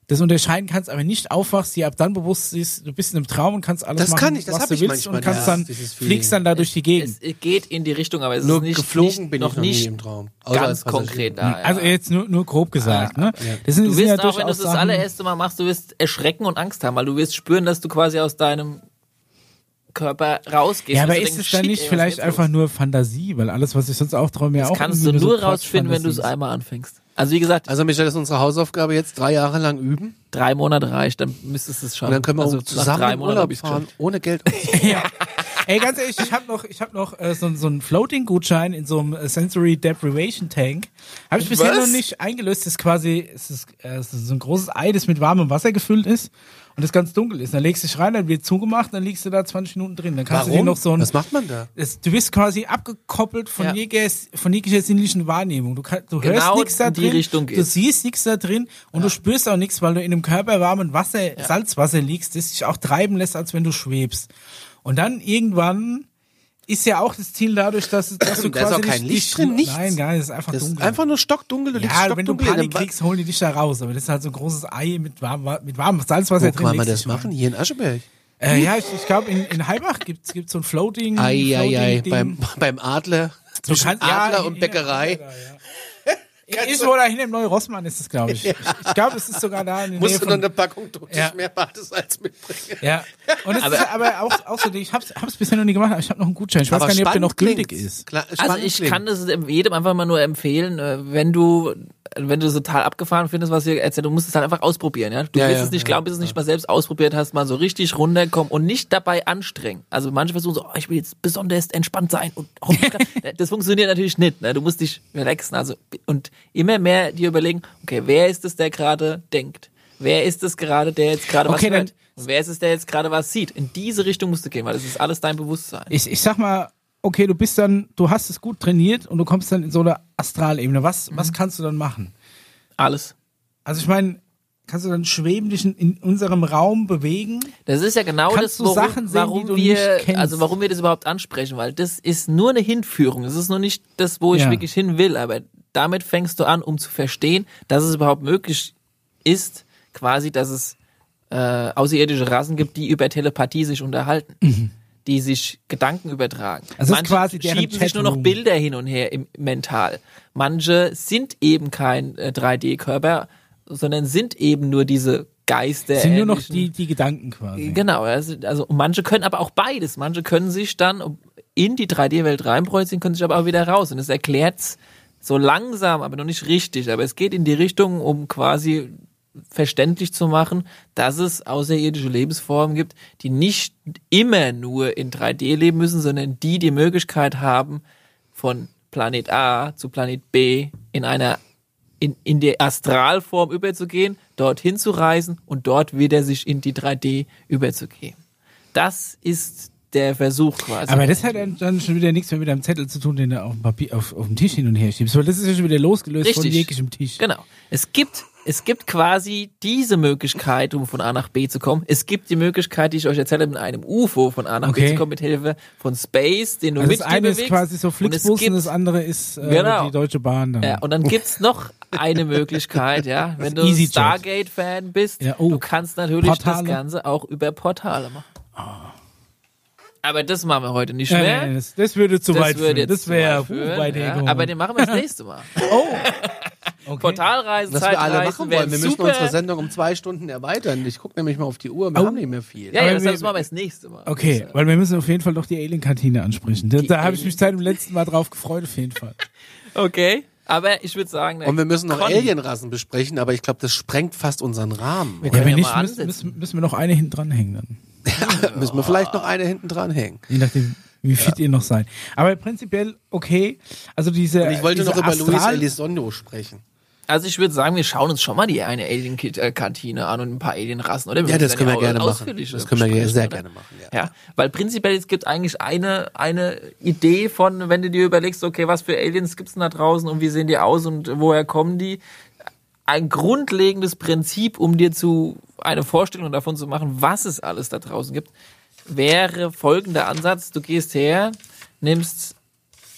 das unterscheiden kannst, aber nicht aufwachst, dir ab dann bewusst ist, du bist in einem Traum und kannst alles Das machen, kann ich, das was du ich willst und kannst ja, dann, fliegst dann da durch die Gegend. Es geht in die Richtung, aber es Nur ist nicht, geflogen nicht, bin noch ich noch nie nicht im Traum. Ganz konkret da. Ja. Also jetzt nur, nur grob gesagt, ne? Das sind, Du wirst ja auch, wenn du durchaus das allererste Mal machst, du wirst erschrecken und Angst haben, weil du wirst spüren, dass du quasi aus deinem Körper rausgehst. Ja, aber ist denkst, es dann nicht ey, vielleicht einfach los? nur Fantasie, weil alles, was ich sonst auch träume, ja auch Das kannst du nur so rausfinden, wenn du es einmal anfängst. Also wie gesagt, Also Michael, das ist unsere Hausaufgabe jetzt, drei Jahre lang üben. drei Monate reicht, dann müsstest du es schaffen. Und dann können wir also auch zusammen drei in Monaten Urlaub fahren, ohne Geld. ja. Ey, ganz ehrlich, ich habe noch, ich hab noch äh, so, so einen Floating-Gutschein in so einem äh, Sensory Deprivation Tank. Habe ich bisher Was? noch nicht eingelöst. Das ist quasi, es ist, äh, es ist so ein großes Ei, das mit warmem Wasser gefüllt ist und das ganz dunkel ist. Dann legst du dich rein, dann wird zugemacht, dann liegst du da 20 Minuten drin. Dann kannst du dir Warum? noch so ein Was macht man da? es, du bist quasi abgekoppelt von, Ja. jeglicher, von jeglicher sinnlichen Wahrnehmung. Du, kann, du Genau hörst nichts da drin, Richtung du geht's. siehst nichts da drin und du spürst auch nichts, weil du in einem körperwarmen Wasser, Salzwasser liegst, das dich auch treiben lässt, als wenn du schwebst. Und dann irgendwann ist ja auch das Ziel dadurch, dass, dass du Da ist quasi auch kein nicht, Licht drin, nichts. Nein, gar nicht, das ist einfach Das ist dunkel. einfach nur stockdunkel, du ja, wenn du Panik kriegst, holen die dich da raus. Aber das ist halt so ein großes Ei mit warmem, mit warmem Salzwasser Wo drin. kann man das machen? Hier in Ascheberg. Äh, ja, ich, ich glaube, in, in Heilbach gibt's gibt's so ein Floating. Ei, ei, ei, beim, beim Adler. Zwischen kannst- ja, Adler in- und Bäckerei. Ja, ja. Ist wohl dahin im Neu-Rossmann ist es, glaube ich. Ich, ich glaube, es ist sogar da in der Nähe Musst du noch eine Packung Ja. Meerbates als mitbringen. Ja. Und es ist aber auch, auch so, ich hab's, hab's bisher noch nie gemacht, aber ich habe noch einen Gutschein. Ich weiß gar nicht, ob der noch gültig ist. Klar, Also ich klingt. kann das jedem einfach mal nur empfehlen, äh, wenn du wenn du es total abgefahren findest, was ihr erzählt, du musst es halt einfach ausprobieren, ja. Du Ja, wirst ja, es nicht ja, glauben, bis du es nicht mal selbst ausprobiert hast, mal so richtig runterkommen und nicht dabei anstrengen. Also manche versuchen so, oh, ich will jetzt besonders entspannt sein und kann- das funktioniert natürlich nicht. Ne? Du musst dich relaxen, also und immer mehr dir überlegen, okay, wer ist es, der gerade denkt? Wer ist es gerade, der jetzt gerade Okay, was hört? Und wer ist es, der jetzt gerade was sieht? In diese Richtung musst du gehen, weil das ist alles dein Bewusstsein. Ich, ich sag mal, okay, du bist dann, du hast es gut trainiert und du kommst dann in so eine Astralebene. Was, Mhm. was kannst du dann machen? Alles. Also ich meine, kannst du dann schweben dich in, unserem Raum bewegen? Das ist ja genau Kannst das, warum, Sachen sehen, warum wir, also warum wir das überhaupt ansprechen, weil das ist nur eine Hinführung. Das ist noch nicht das, wo ich Ja. wirklich hin will, aber damit fängst du an, um zu verstehen, dass es überhaupt möglich ist, quasi, dass es äh, außerirdische Rassen gibt, die über Telepathie sich unterhalten. Die sich Gedanken übertragen. Mhm. Also das Manche quasi schieben sich nur noch. Bilder hin und her im mental. Manche sind eben kein äh, 3D-Körper, sondern sind eben nur diese Geister. Das sind nur noch die, die Gedanken quasi. Genau, also, also manche können aber auch beides. Manche können sich dann in die 3D-Welt reinprojizieren, können sich aber auch wieder raus. Und es erklärt's so langsam, aber noch nicht richtig. Aber es geht in die Richtung, um quasi verständlich zu machen, dass es außerirdische Lebensformen gibt, die nicht immer nur in 3D leben müssen, sondern die die Möglichkeit haben, von Planet A zu Planet B in einer in, in die Astralform überzugehen, dorthin zu reisen und dort wieder sich in die 3D überzugehen. Das ist der Versuch quasi. Aber das hat dann, schon wieder nichts mehr mit einem Zettel zu tun, den du auf dem, Papier, auf, auf dem Tisch hin und her schiebst, weil das ist ja schon wieder losgelöst von Richtig. jeglichem Tisch. Genau. Es gibt, es gibt quasi diese Möglichkeit, um von A nach B zu kommen. Es gibt die Möglichkeit, die ich euch erzähle, mit einem UFO von A nach B Okay. zu kommen, mit Hilfe von Space, den du Also mit das eine ist quasi so Und Flixbus und, gibt- das andere ist äh, Genau. die Deutsche Bahn dann. Ja, und dann gibt's noch eine Möglichkeit, ja. Wenn du. Stargate-Fan bist, Ja, oh. du kannst natürlich das Portale. Ganze auch über Portale machen. Aber das machen wir heute nicht mehr. nee, nee, das, das würde zu das weit würde führen. jetzt Das wäre uh. Aber den machen wir das nächste Mal. Oh. Okay. Portalreisen, Was wir alle Zeitreisen machen wollen. Wir müssen super. unsere Sendung um zwei Stunden erweitern. Ich gucke nämlich mal auf die Uhr. Wir Oh. haben nicht mehr viel. Ja, ja, das, wir- das machen wir das nächste Mal. Okay, weil wir müssen auf jeden Fall doch die Alien-Kantine ansprechen. Da, da habe ich mich seit dem letzten Mal drauf gefreut, auf jeden Fall. Okay. Aber ich würde sagen, Und wir müssen noch Alienrassen besprechen, aber ich glaube, das sprengt fast unseren Rahmen. Wir Ja, können wenn ja nicht, müssen, müssen, müssen wir noch eine hinten dranhängen dann. müssen wir vielleicht noch eine hinten dran hängen. Je nachdem, wie fit ihr noch seid. Aber prinzipiell okay. Also diese. Und ich wollte diese noch über Luis Astral- Elizondo sprechen. Also ich würde sagen, wir schauen uns schon mal die eine Alien-Kantine an und ein paar Alien-Rassen, oder? Ja, das können wir gerne machen. Das können wir sehr oder? gerne machen. Ja. Ja, weil prinzipiell es gibt eigentlich eine, eine Idee von, wenn du dir überlegst, okay, was für Aliens gibt's denn da draußen und wie sehen die aus und woher kommen die? Ein grundlegendes Prinzip, um dir zu eine Vorstellung davon zu machen, was es alles da draußen gibt, wäre folgender Ansatz. Du gehst her, nimmst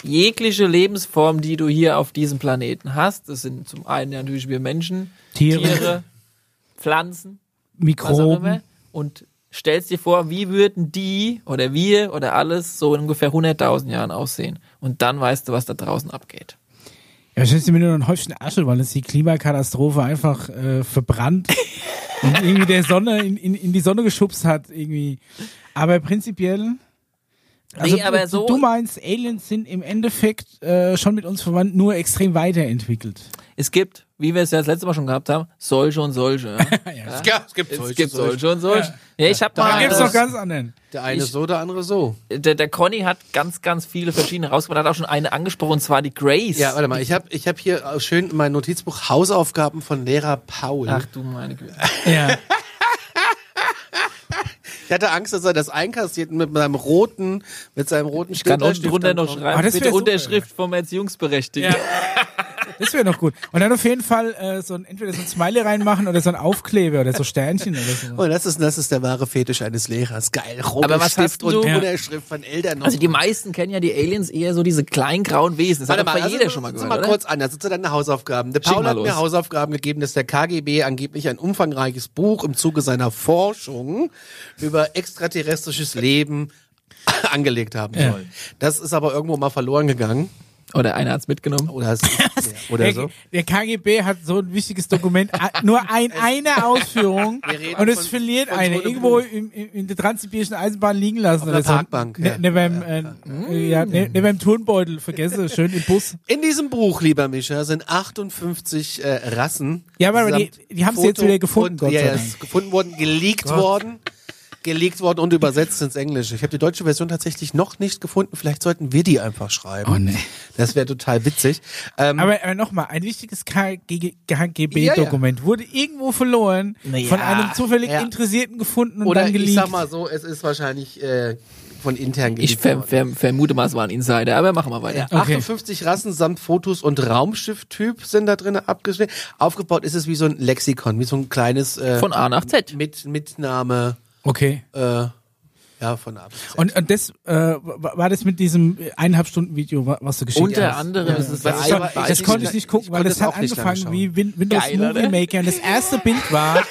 jegliche Lebensform, die du hier auf diesem Planeten hast. Das sind zum einen natürlich wir Menschen, Tiere. Tiere Pflanzen, Mikroben. und stellst dir vor, wie würden die oder wir oder alles so in ungefähr 100.000 Jahren aussehen. Und dann weißt du, was da draußen abgeht. Ja, wahrscheinlich sind wir nur ein Häufchen Asche, weil es die Klimakatastrophe einfach äh, verbrannt und irgendwie der Sonne in, in, in die Sonne geschubst hat irgendwie. Aber prinzipiell. Also Nee, aber du, so- du meinst, Aliens sind im Endeffekt äh, schon mit uns verwandt, nur extrem weiterentwickelt. Es gibt, wie wir es ja das letzte Mal schon gehabt haben, solche und solche. Ja? Ja, es gibt Es gibt solche und solche. Ja, ich habe Da mal. gibt's noch ganz anderen. Der eine Ich- so, der andere so. der, der Conny hat ganz, ganz viele verschiedene rausgebracht, hat auch schon eine angesprochen, und zwar die Grace. Ja, warte mal, ich habe ich hab hier schön in meinem Notizbuch Hausaufgaben von Lehrer Paul. Ach du meine Güte. Ja. Ich hatte Angst, dass er das einkassiert mit seinem roten, mit seinem roten Ich kann unten drunter dann noch schreiben, das bitte super, Unterschrift vom Erziehungsberechtigten. Das wäre noch gut. Und dann auf jeden Fall äh, so ein, entweder so ein Smiley reinmachen oder so ein Aufkleber oder so Sternchen oder so. Und das ist, das ist der wahre Fetisch eines Lehrers. Geil, roter Aber was Stift hast und Ja. Unterschrift von Eltern. Also die meisten kennen ja die Aliens eher so diese kleinen grauen Wesen. Das Warte hat mal, bei also, jeder schon mal gehört, mal oder? kurz an, das sind deine Hausaufgaben. Der Paul hat mir. Hausaufgaben gegeben, dass der KGB angeblich ein umfangreiches Buch im Zuge seiner Forschung über extraterrestrisches Leben angelegt haben Ja. soll. Das ist aber irgendwo mal verloren gegangen. Oder einer hat's mitgenommen. Oder, es- ja, oder Der, so. der KGB hat so ein wichtiges Dokument, nur ein, eine Ausführung und es von- verliert von eine. Irgendwo in, in, in der transsibirischen Eisenbahn liegen lassen. oder so. Parkbank, Ne, ja. ne beim, äh, äh, ja, ne, ne beim Turnbeutel, vergesse, schön im Bus. In diesem Buch, lieber Mischa, sind 58 äh, Rassen. Ja, aber die- die haben sie jetzt wieder gefunden, und, Gott ja, sei ja, Dank. ist gefunden worden, geleakt worden. Geleakt worden und übersetzt ins Englische. Ich habe die deutsche Version tatsächlich noch nicht gefunden. Vielleicht sollten wir die einfach schreiben. Oh, nee. Das wäre total witzig. Ähm, Aber, aber nochmal, ein wichtiges KGB-Dokument wurde irgendwo verloren, Na ja, von einem zufällig ja. Interessierten gefunden und oder dann ich geleakt. sag mal so, es ist wahrscheinlich äh, von intern Ich ver ver vermute mal, es war ein Insider, aber machen wir weiter. Ja, Okay. 58 Rassen samt Fotos und Raumschifftyp sind da drin abgeschnitten. Aufgebaut ist es wie so ein Lexikon, wie so ein kleines äh, Von A nach Z. mit Mitnahme okay. äh, ja von A bis Z. Und, und das äh, war war das mit diesem eineinhalb Stunden Video, wa- was du geschickt Unter hast? anderem ist es ja ein aber- Das ich- konnte ich nicht gucken, ich weil das es hat angefangen wie Win Windows Geil, Movie oder? Maker und das erste Bild war,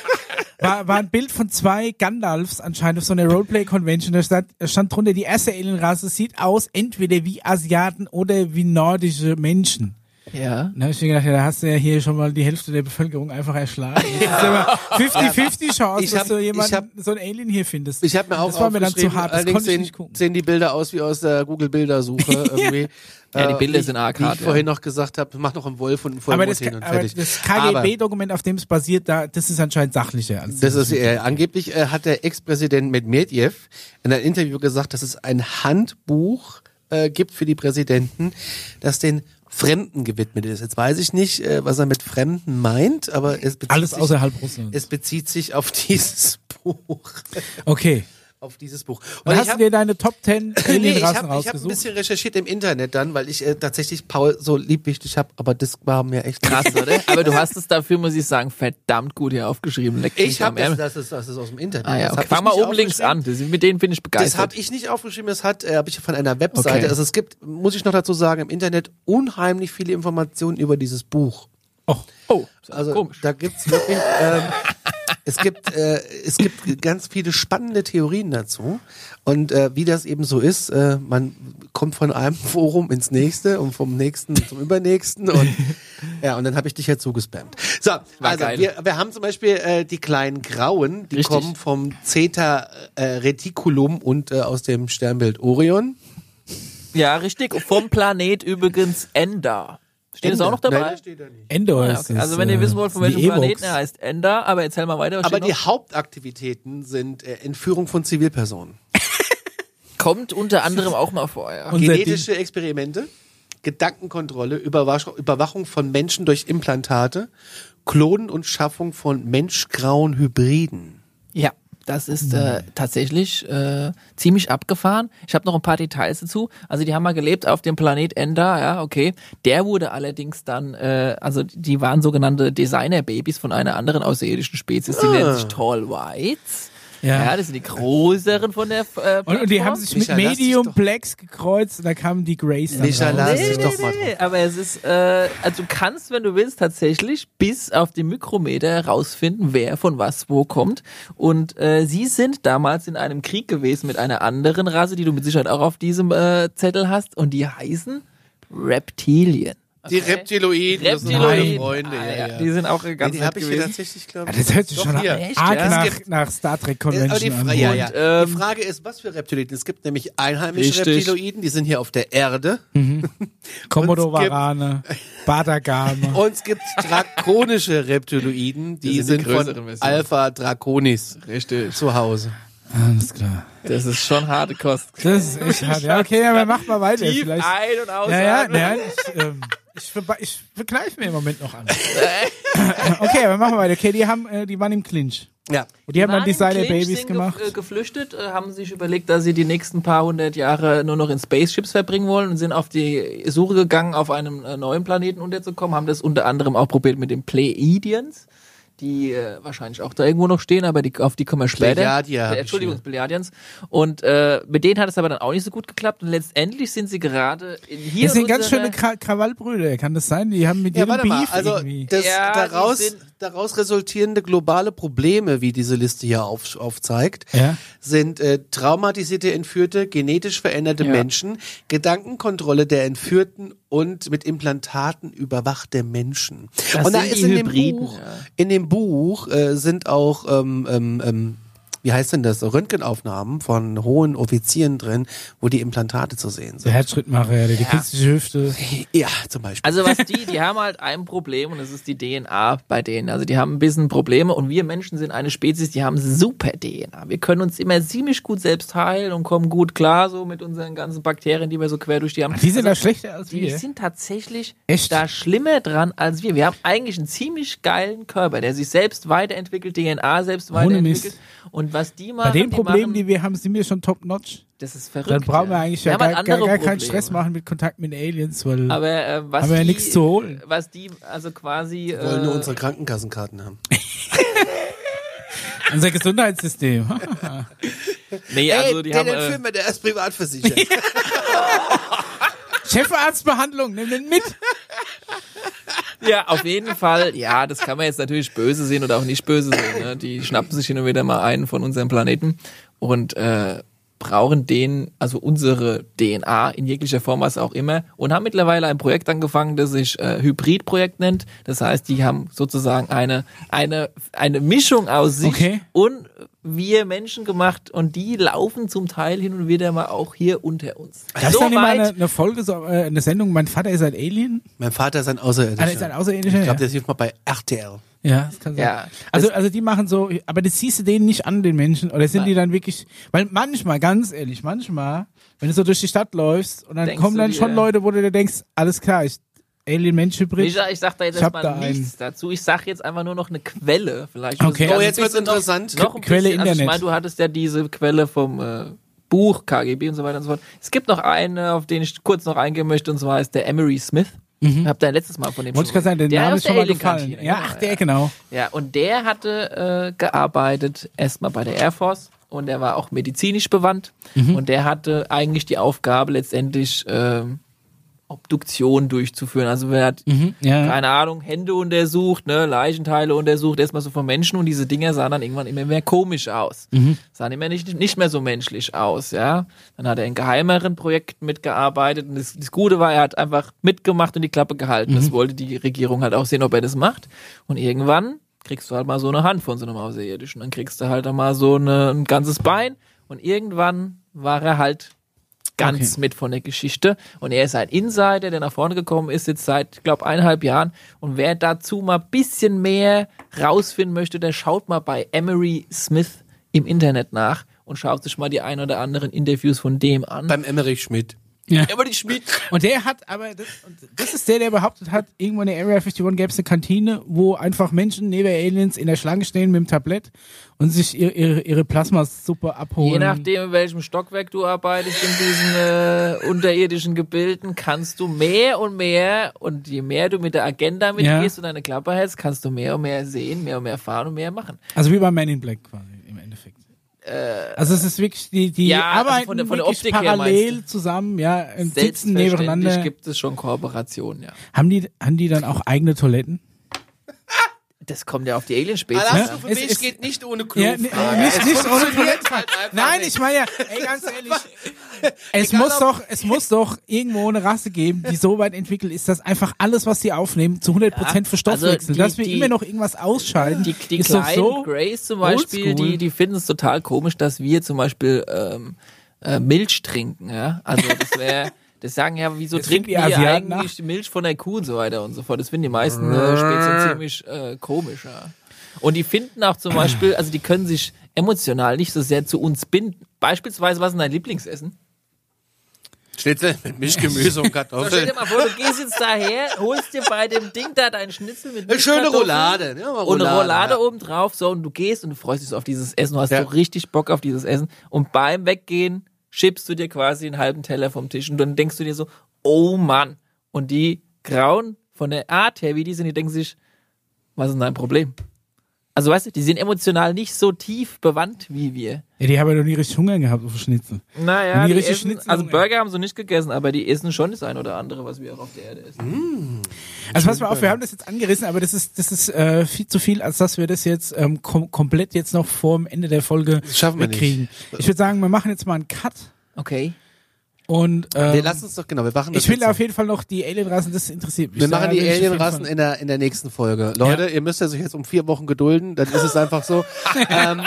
war, war ein Bild von zwei Gandalfs anscheinend auf so einer Roleplay Convention. Da stand, da stand drunter, die erste Alienrasse sieht aus entweder wie Asiaten oder wie nordische Menschen. Ja. Da hab ich mir gedacht, ja, da hast du ja hier schon mal die Hälfte der Bevölkerung einfach erschlagen. Das aber 50-50 Chance, Ich dass hab- du ich jemanden, hab- so ein Alien hier findest. Ich habe mir auch Das war mir dann zu hart, das allerdings konnte ich sehen, nicht gucken. sehen die Bilder aus wie aus der Google-Bildersuche irgendwie. Ja, die Äh, Bilder wie- sind arg Wie hart, ich ja. vorhin noch gesagt habe, mach noch einen Wolf und einen aber das, Vollmond hin und aber fertig. das Aber- KGB-Dokument, auf dem es basiert, da, das ist anscheinend sachlicher. Als Das ist äh, angeblich äh, hat der Ex-Präsident Medvedev in einem Interview gesagt, dass es ein Handbuch äh, gibt für die Präsidenten, das den Fremden gewidmet ist. Jetzt weiß ich nicht, äh, was er mit Fremden meint, aber es bezieht Alles sich, außerhalb Russlands. es bezieht sich auf dieses Buch. Okay. Auf dieses Buch. Und hast ich du dir deine Top 10 nee, ich Alienrassen habe ich hab ein bisschen recherchiert im Internet dann, weil ich äh, tatsächlich Paul so liebwichtig habe, aber das war mir echt Krass, oder? Aber du hast es dafür, muss ich sagen, verdammt gut hier aufgeschrieben. Leck Ich habe das, das ist, das ist aus dem Internet. Ah ja, okay. hab Fang mal oben links an. Das, mit denen bin ich Das habe begeistert. ich nicht aufgeschrieben, das hat äh, habe ich von einer Webseite. Okay. Also es gibt, muss ich noch dazu sagen, im Internet unheimlich viele Informationen über dieses Buch. Oh, Oh, Also komisch. da gibt's wirklich, ähm, es gibt, äh, es gibt ganz viele spannende Theorien dazu. Und äh, wie das eben so ist, äh, man kommt von einem Forum ins nächste und vom nächsten zum übernächsten und ja, und dann habe ich dich ja zugespammt. So, also geil. wir, wir haben zum Beispiel äh, die kleinen Grauen, die Richtig. kommen vom Zeta äh, Reticulum und äh, aus dem Sternbild Orion. Ja, richtig. Vom Planet übrigens Ender. Steht es auch noch dabei? Nein, steht da nicht. Endor Ah, ist okay. es, Also wenn ihr äh, wissen wollt, von welchem. Planeten er heißt Ender, aber erzähl mal weiter. Was Aber steht die noch? Hauptaktivitäten sind äh, Entführung von Zivilpersonen. kommt unter anderem auch mal vor. Ja. Genetische Experimente, Gedankenkontrolle, Überwachung von Menschen durch Implantate, Klonen und Schaffung von menschgrauen Hybriden. Ja, das ist äh, tatsächlich äh, ziemlich abgefahren. Ich habe noch ein paar Details dazu. Also die haben mal gelebt auf dem Planet Ender, ja, okay. Der wurde allerdings dann, äh, also die waren sogenannte Designer-Babys von einer anderen außerirdischen Spezies, die nennen sich Tall Whites. Ja. Ja. das sind die größeren von der äh, Und, und die haben sich mit Micha, dich Medium Blacks gekreuzt und da kamen die Grays dann Micha, raus. lass Nee, dich nee, doch mal nee, aber es ist, äh, also du kannst, wenn du willst, tatsächlich bis auf die Mikrometer herausfinden, wer von was wo kommt. Und äh, sie sind damals in einem Krieg gewesen mit einer anderen Rasse, die du mit Sicherheit auch auf diesem äh, Zettel hast, und die heißen Reptilien. Die Reptiloiden, das sind meine Reptiloiden. Freunde. Ah, ja, ja, ja. Die sind auch Nee, ganz die nett habe ich hier tatsächlich, glaube Ja, ich. das hört sich Doch, schon hier. Arg ja? nach, gibt- nach Star Trek Äh, Convention die, an. Ja, ja. Und, ähm, die Frage ist, was für Reptiloiden? Es gibt nämlich einheimische Richtig. Reptiloiden, die sind hier auf der Erde. Komodo Und es gibt- Varane, Badagame. Und es gibt drakonische Reptiloiden, die Das sind die sind, von. Alpha Draconis Richtig. zu Hause. Alles klar. Das ist schon harte Kost. Das ist echt hart. Ja, okay, aber mach mal weiter. Tief Vielleicht. ein- und ausatmen. Ja, ja, nein, ich, ähm, ich, ich verkneife mir im Moment noch an. okay, aber machen wir weiter. Okay, die haben, äh, die waren im Clinch. Ja. Und die haben dann Designer Clinch, Babys sind gemacht. Ge äh, geflüchtet, äh, haben sich überlegt, dass sie die nächsten paar hundert Jahre nur noch in Spaceships verbringen wollen und sind auf die Suche gegangen, auf einem äh, neuen Planeten unterzukommen, haben das unter anderem auch probiert mit den Pleiadians, die äh, wahrscheinlich auch da irgendwo noch stehen, aber die, auf die kommen wir später. Hab Äh, Entschuldigung, hier. Pleiadians. Und äh, mit denen hat es aber dann auch nicht so gut geklappt und letztendlich sind sie gerade in hier Das sind in ganz schöne Kra Krawallbrüder, kann das sein? Die haben mit Ja, ihrem warte mal. Beef Also irgendwie. das Ja, daraus, daraus resultierende globale Probleme, wie diese Liste hier auf, aufzeigt, Ja. sind äh, traumatisierte Entführte, genetisch veränderte Ja. Menschen, Gedankenkontrolle der Entführten und mit Implantaten überwachte Menschen. Das und da ist die in dem Hybriden, Buch, ja. in dem Buch äh, sind auch ähm, ähm, ähm, wie heißt denn das, Röntgenaufnahmen von hohen Offizieren drin, wo die Implantate zu sehen Der sind. Herzschrittmacher, der die künstliche Hüfte. Ja, zum Beispiel. Also was die, die haben halt ein Problem und das ist die DNA bei denen. Also die haben ein bisschen Probleme und wir Menschen sind eine Spezies, die haben super DNA. Wir können uns immer ziemlich gut selbst heilen und kommen gut klar so mit unseren ganzen Bakterien, die wir so quer durch die haben. Die sind da also, schlechter als die wir. sind tatsächlich Echt? da schlimmer dran als wir. Wir haben eigentlich einen ziemlich geilen Körper, der sich selbst weiterentwickelt, DNA selbst Ohne weiterentwickelt. Mist. Und was die machen, Bei den die Problemen, die wir haben, sind wir schon top notch. das ist verrückt. Dann brauchen wir ja. eigentlich Wir ja haben halt gar, gar, gar keinen. Stress machen mit Kontakt mit Aliens, weil Aber äh, was Haben wir ja die, nichts zu holen. Was die also quasi Wir wollen nur äh, unsere Krankenkassenkarten haben. unser Gesundheitssystem. Nee, also die den haben äh, entführen wir, der ist privatversichert. Chefarztbehandlung, nimm den mit. Ja auf jeden Fall. Ja, das kann man jetzt natürlich böse sehen oder auch nicht böse sehen. Ne? Die schnappen sich hin und wieder mal einen von unserem Planeten und äh, brauchen den, also unsere DNA in jeglicher Form, was auch immer, und haben mittlerweile ein Projekt angefangen, das sich äh, Hybrid-Projekt nennt. Das heißt, die haben sozusagen eine eine eine Mischung aus sich Okay. und wir Menschen gemacht und die laufen zum Teil hin und wieder mal auch hier unter uns. Gab es So dann immer weit- eine, eine Folge, so, äh, eine Sendung, mein Vater ist ein Alien? mein Vater ist ein Außerirdischer. Ah, der ist ein Außerirdischer, Ich glaube, ja. der lief mal bei RTL. Ja, das kann sein. Ja, also, das- also die machen so, aber das siehst du denen nicht an, den Menschen, oder sind Nein. die dann wirklich, weil manchmal, ganz ehrlich, manchmal, wenn du so durch die Stadt läufst und dann Denkst kommen dann dir- schon Leute, wo du dir denkst, alles klar, ich, Alien-Mensch-Hybrid. Ich, ich sag da jetzt Ich erstmal da einen. nichts dazu. Ich sag jetzt einfach nur noch eine Quelle. Vielleicht Okay. Oh, jetzt wird's bisschen noch- interessant. Noch ein Quelle bisschen, also ich Internet. meine, du hattest ja diese Quelle vom äh, Buch KGB und so weiter und so fort. Es gibt noch eine, auf den ich kurz noch eingehen möchte, und zwar ist der Emery Smith. Ich hab da letztes Mal von dem Mhm. Wollte ich gerade sagen, der Der Name ist schon der mal gefallen. Alien-Kantine, Ja, genau, ach, der, genau. Ja, und der hatte äh, gearbeitet erstmal bei der Air Force und der war auch medizinisch bewandt Mhm. und der hatte eigentlich die Aufgabe letztendlich ähm, Obduktion durchzuführen. Also wer hat, ja. keine Ahnung, Hände untersucht, ne, Leichenteile untersucht, erstmal so von Menschen und diese Dinger sahen dann irgendwann immer mehr komisch aus. Sahen immer nicht, nicht mehr so menschlich aus, ja. Dann hat er in geheimeren Projekten mitgearbeitet und das, das Gute war, er hat einfach mitgemacht und die Klappe gehalten. Das wollte die Regierung halt auch sehen, ob er das macht. Und irgendwann kriegst du halt mal so eine Hand von so einem Außerirdischen. Dann kriegst du halt mal so eine, ein ganzes Bein und irgendwann war er halt ganz Okay. mit von der Geschichte. Und er ist ein Insider, der nach vorne gekommen ist, jetzt seit, ich glaube, eineinhalb Jahren. Und wer dazu mal ein bisschen mehr rausfinden möchte, der schaut mal bei Emery Smith im Internet nach und schaut sich mal die ein oder anderen Interviews von dem an. Beim Emmerich Schmidt. Ja. Emery Schmidt. Und der hat aber, das, und das ist der, der behauptet hat, irgendwo in der Area 51 gäbe es eine Kantine, wo einfach Menschen neben Aliens in der Schlange stehen mit dem Tablett und sich ihre, ihre, ihre Plasmasuppe abholen. Je nachdem, in welchem Stockwerk du arbeitest in diesen äh, unterirdischen Gebilden, kannst du mehr und mehr und je mehr du mit der Agenda mitgehst und deine Klappe hältst, kannst du mehr und mehr sehen, mehr und mehr fahren und mehr machen. Also wie bei Man in Black quasi Endeffekt. also es ist wirklich, die, die ja, also arbeiten von der- von der Optik parallel zusammen, ja, sitzen nebeneinander. gibt es schon Kooperationen, ja. Haben die, haben die dann auch eigene Toiletten? Das kommt ja auf die Alienspezies. Alarm an. für Es mich ist- geht nicht ohne Ja, Klofrage. nee, nicht, nicht ohne Toiletten. halt Nein, nicht. ich meine ja, ey, ganz ehrlich, es muss doch, es muss doch irgendwo eine Rasse geben, die so weit entwickelt ist, dass einfach alles, was sie aufnehmen, zu 100% Ja, verstoffwechseln. also die- dass wir die- immer noch irgendwas ausscheiden, Die, die ist kleinen so. Grays zum Beispiel, die, die finden es total komisch, dass wir zum Beispiel ähm, äh, Milch trinken. Ja? Also das wäre, das sagen ja, wieso Das trinken die Asiaten eigentlich die Milch von der Kuh und so weiter und so fort. Das finden die meisten äh, Spezien ziemlich äh, komisch. Ja. Und die finden auch zum Beispiel, also die können sich emotional nicht so sehr zu uns binden. Beispielsweise, was ist denn dein Lieblingsessen? Schnitzel mit Mischgemüse und So, stell Kartoffeln. dir mal vor, du gehst jetzt daher, holst dir bei dem Ding da deinen Schnitzel mit Eine schöne Milchkartoffeln Roulade. Ja, mal und eine Roulade ja. oben drauf, so, und du gehst und du freust dich so auf dieses Essen, du hast Ja. so richtig Bock auf dieses Essen. Und beim Weggehen schiebst du dir quasi einen halben Teller vom Tisch und dann denkst du dir so, oh Mann. Und die grauen von der Art her, wie die sind, die denken sich, was ist denn dein Problem? Also weißt du, die sind emotional nicht so tief bewandt wie wir. Ja, die haben ja noch nie richtig Hunger gehabt auf Schnitzel. Naja, die essen, Schnitzel also. Burger haben sie nicht gegessen, aber die essen schon das ein oder andere, was wir auch auf der Erde essen. Also pass mal auf, wir haben das jetzt angerissen, aber das ist, das ist äh, viel zu viel, als dass wir das jetzt ähm, kom komplett jetzt noch vor dem Ende der Folge Das schaffen wir nicht. wegkriegen. Ich würde sagen, wir machen jetzt mal einen Cut Okay. und ähm, Wir lassen uns doch, genau, wir machen das ich will auf jeden Fall noch die Alienrassen, das interessiert mich. Wir machen die Alienrassen in der, in der nächsten Folge. Leute, ihr müsst ja sich jetzt um vier Wochen gedulden, dann ist es einfach so. ähm,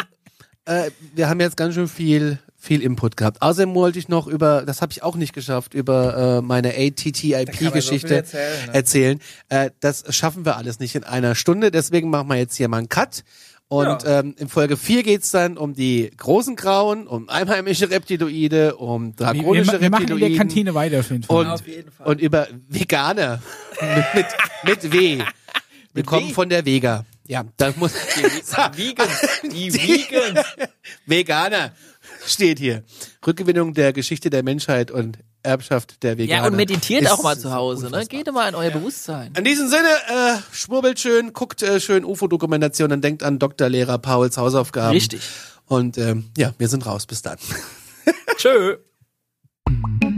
äh, wir haben jetzt ganz schön viel, viel Input gehabt. Außerdem wollte ich noch über, das habe ich auch nicht geschafft, über äh, meine ATTIP-Geschichte erzählen, ne? erzählen. Äh, das schaffen wir alles nicht in einer Stunde, deswegen machen wir jetzt hier mal einen Cut. Und ähm, in Folge 4 geht's dann um die großen Grauen, um einheimische Reptiloide, um wir, drakonische wir, wir machen in der Reptiloiden. Kantine weiter auf jeden Fall. Und, Auf jeden Fall. und über Veganer. mit, mit, mit W. Wir kommen W? von der Vega. Ja, da muss Vegans, die Vegans. Veganer steht hier. Rückgewinnung der Geschichte der Menschheit und Erbschaft der Veganer. Ja, und meditiert Ist auch mal zu Hause, ne? Geht mal in euer Bewusstsein. In diesem Sinne, äh, schwurbelt schön, guckt äh, schön UFO-Dokumentationen, denkt an Dr. Lehrer Pauls Hausaufgaben. Richtig. Und ähm, ja, wir sind raus. Bis dann. Tschö.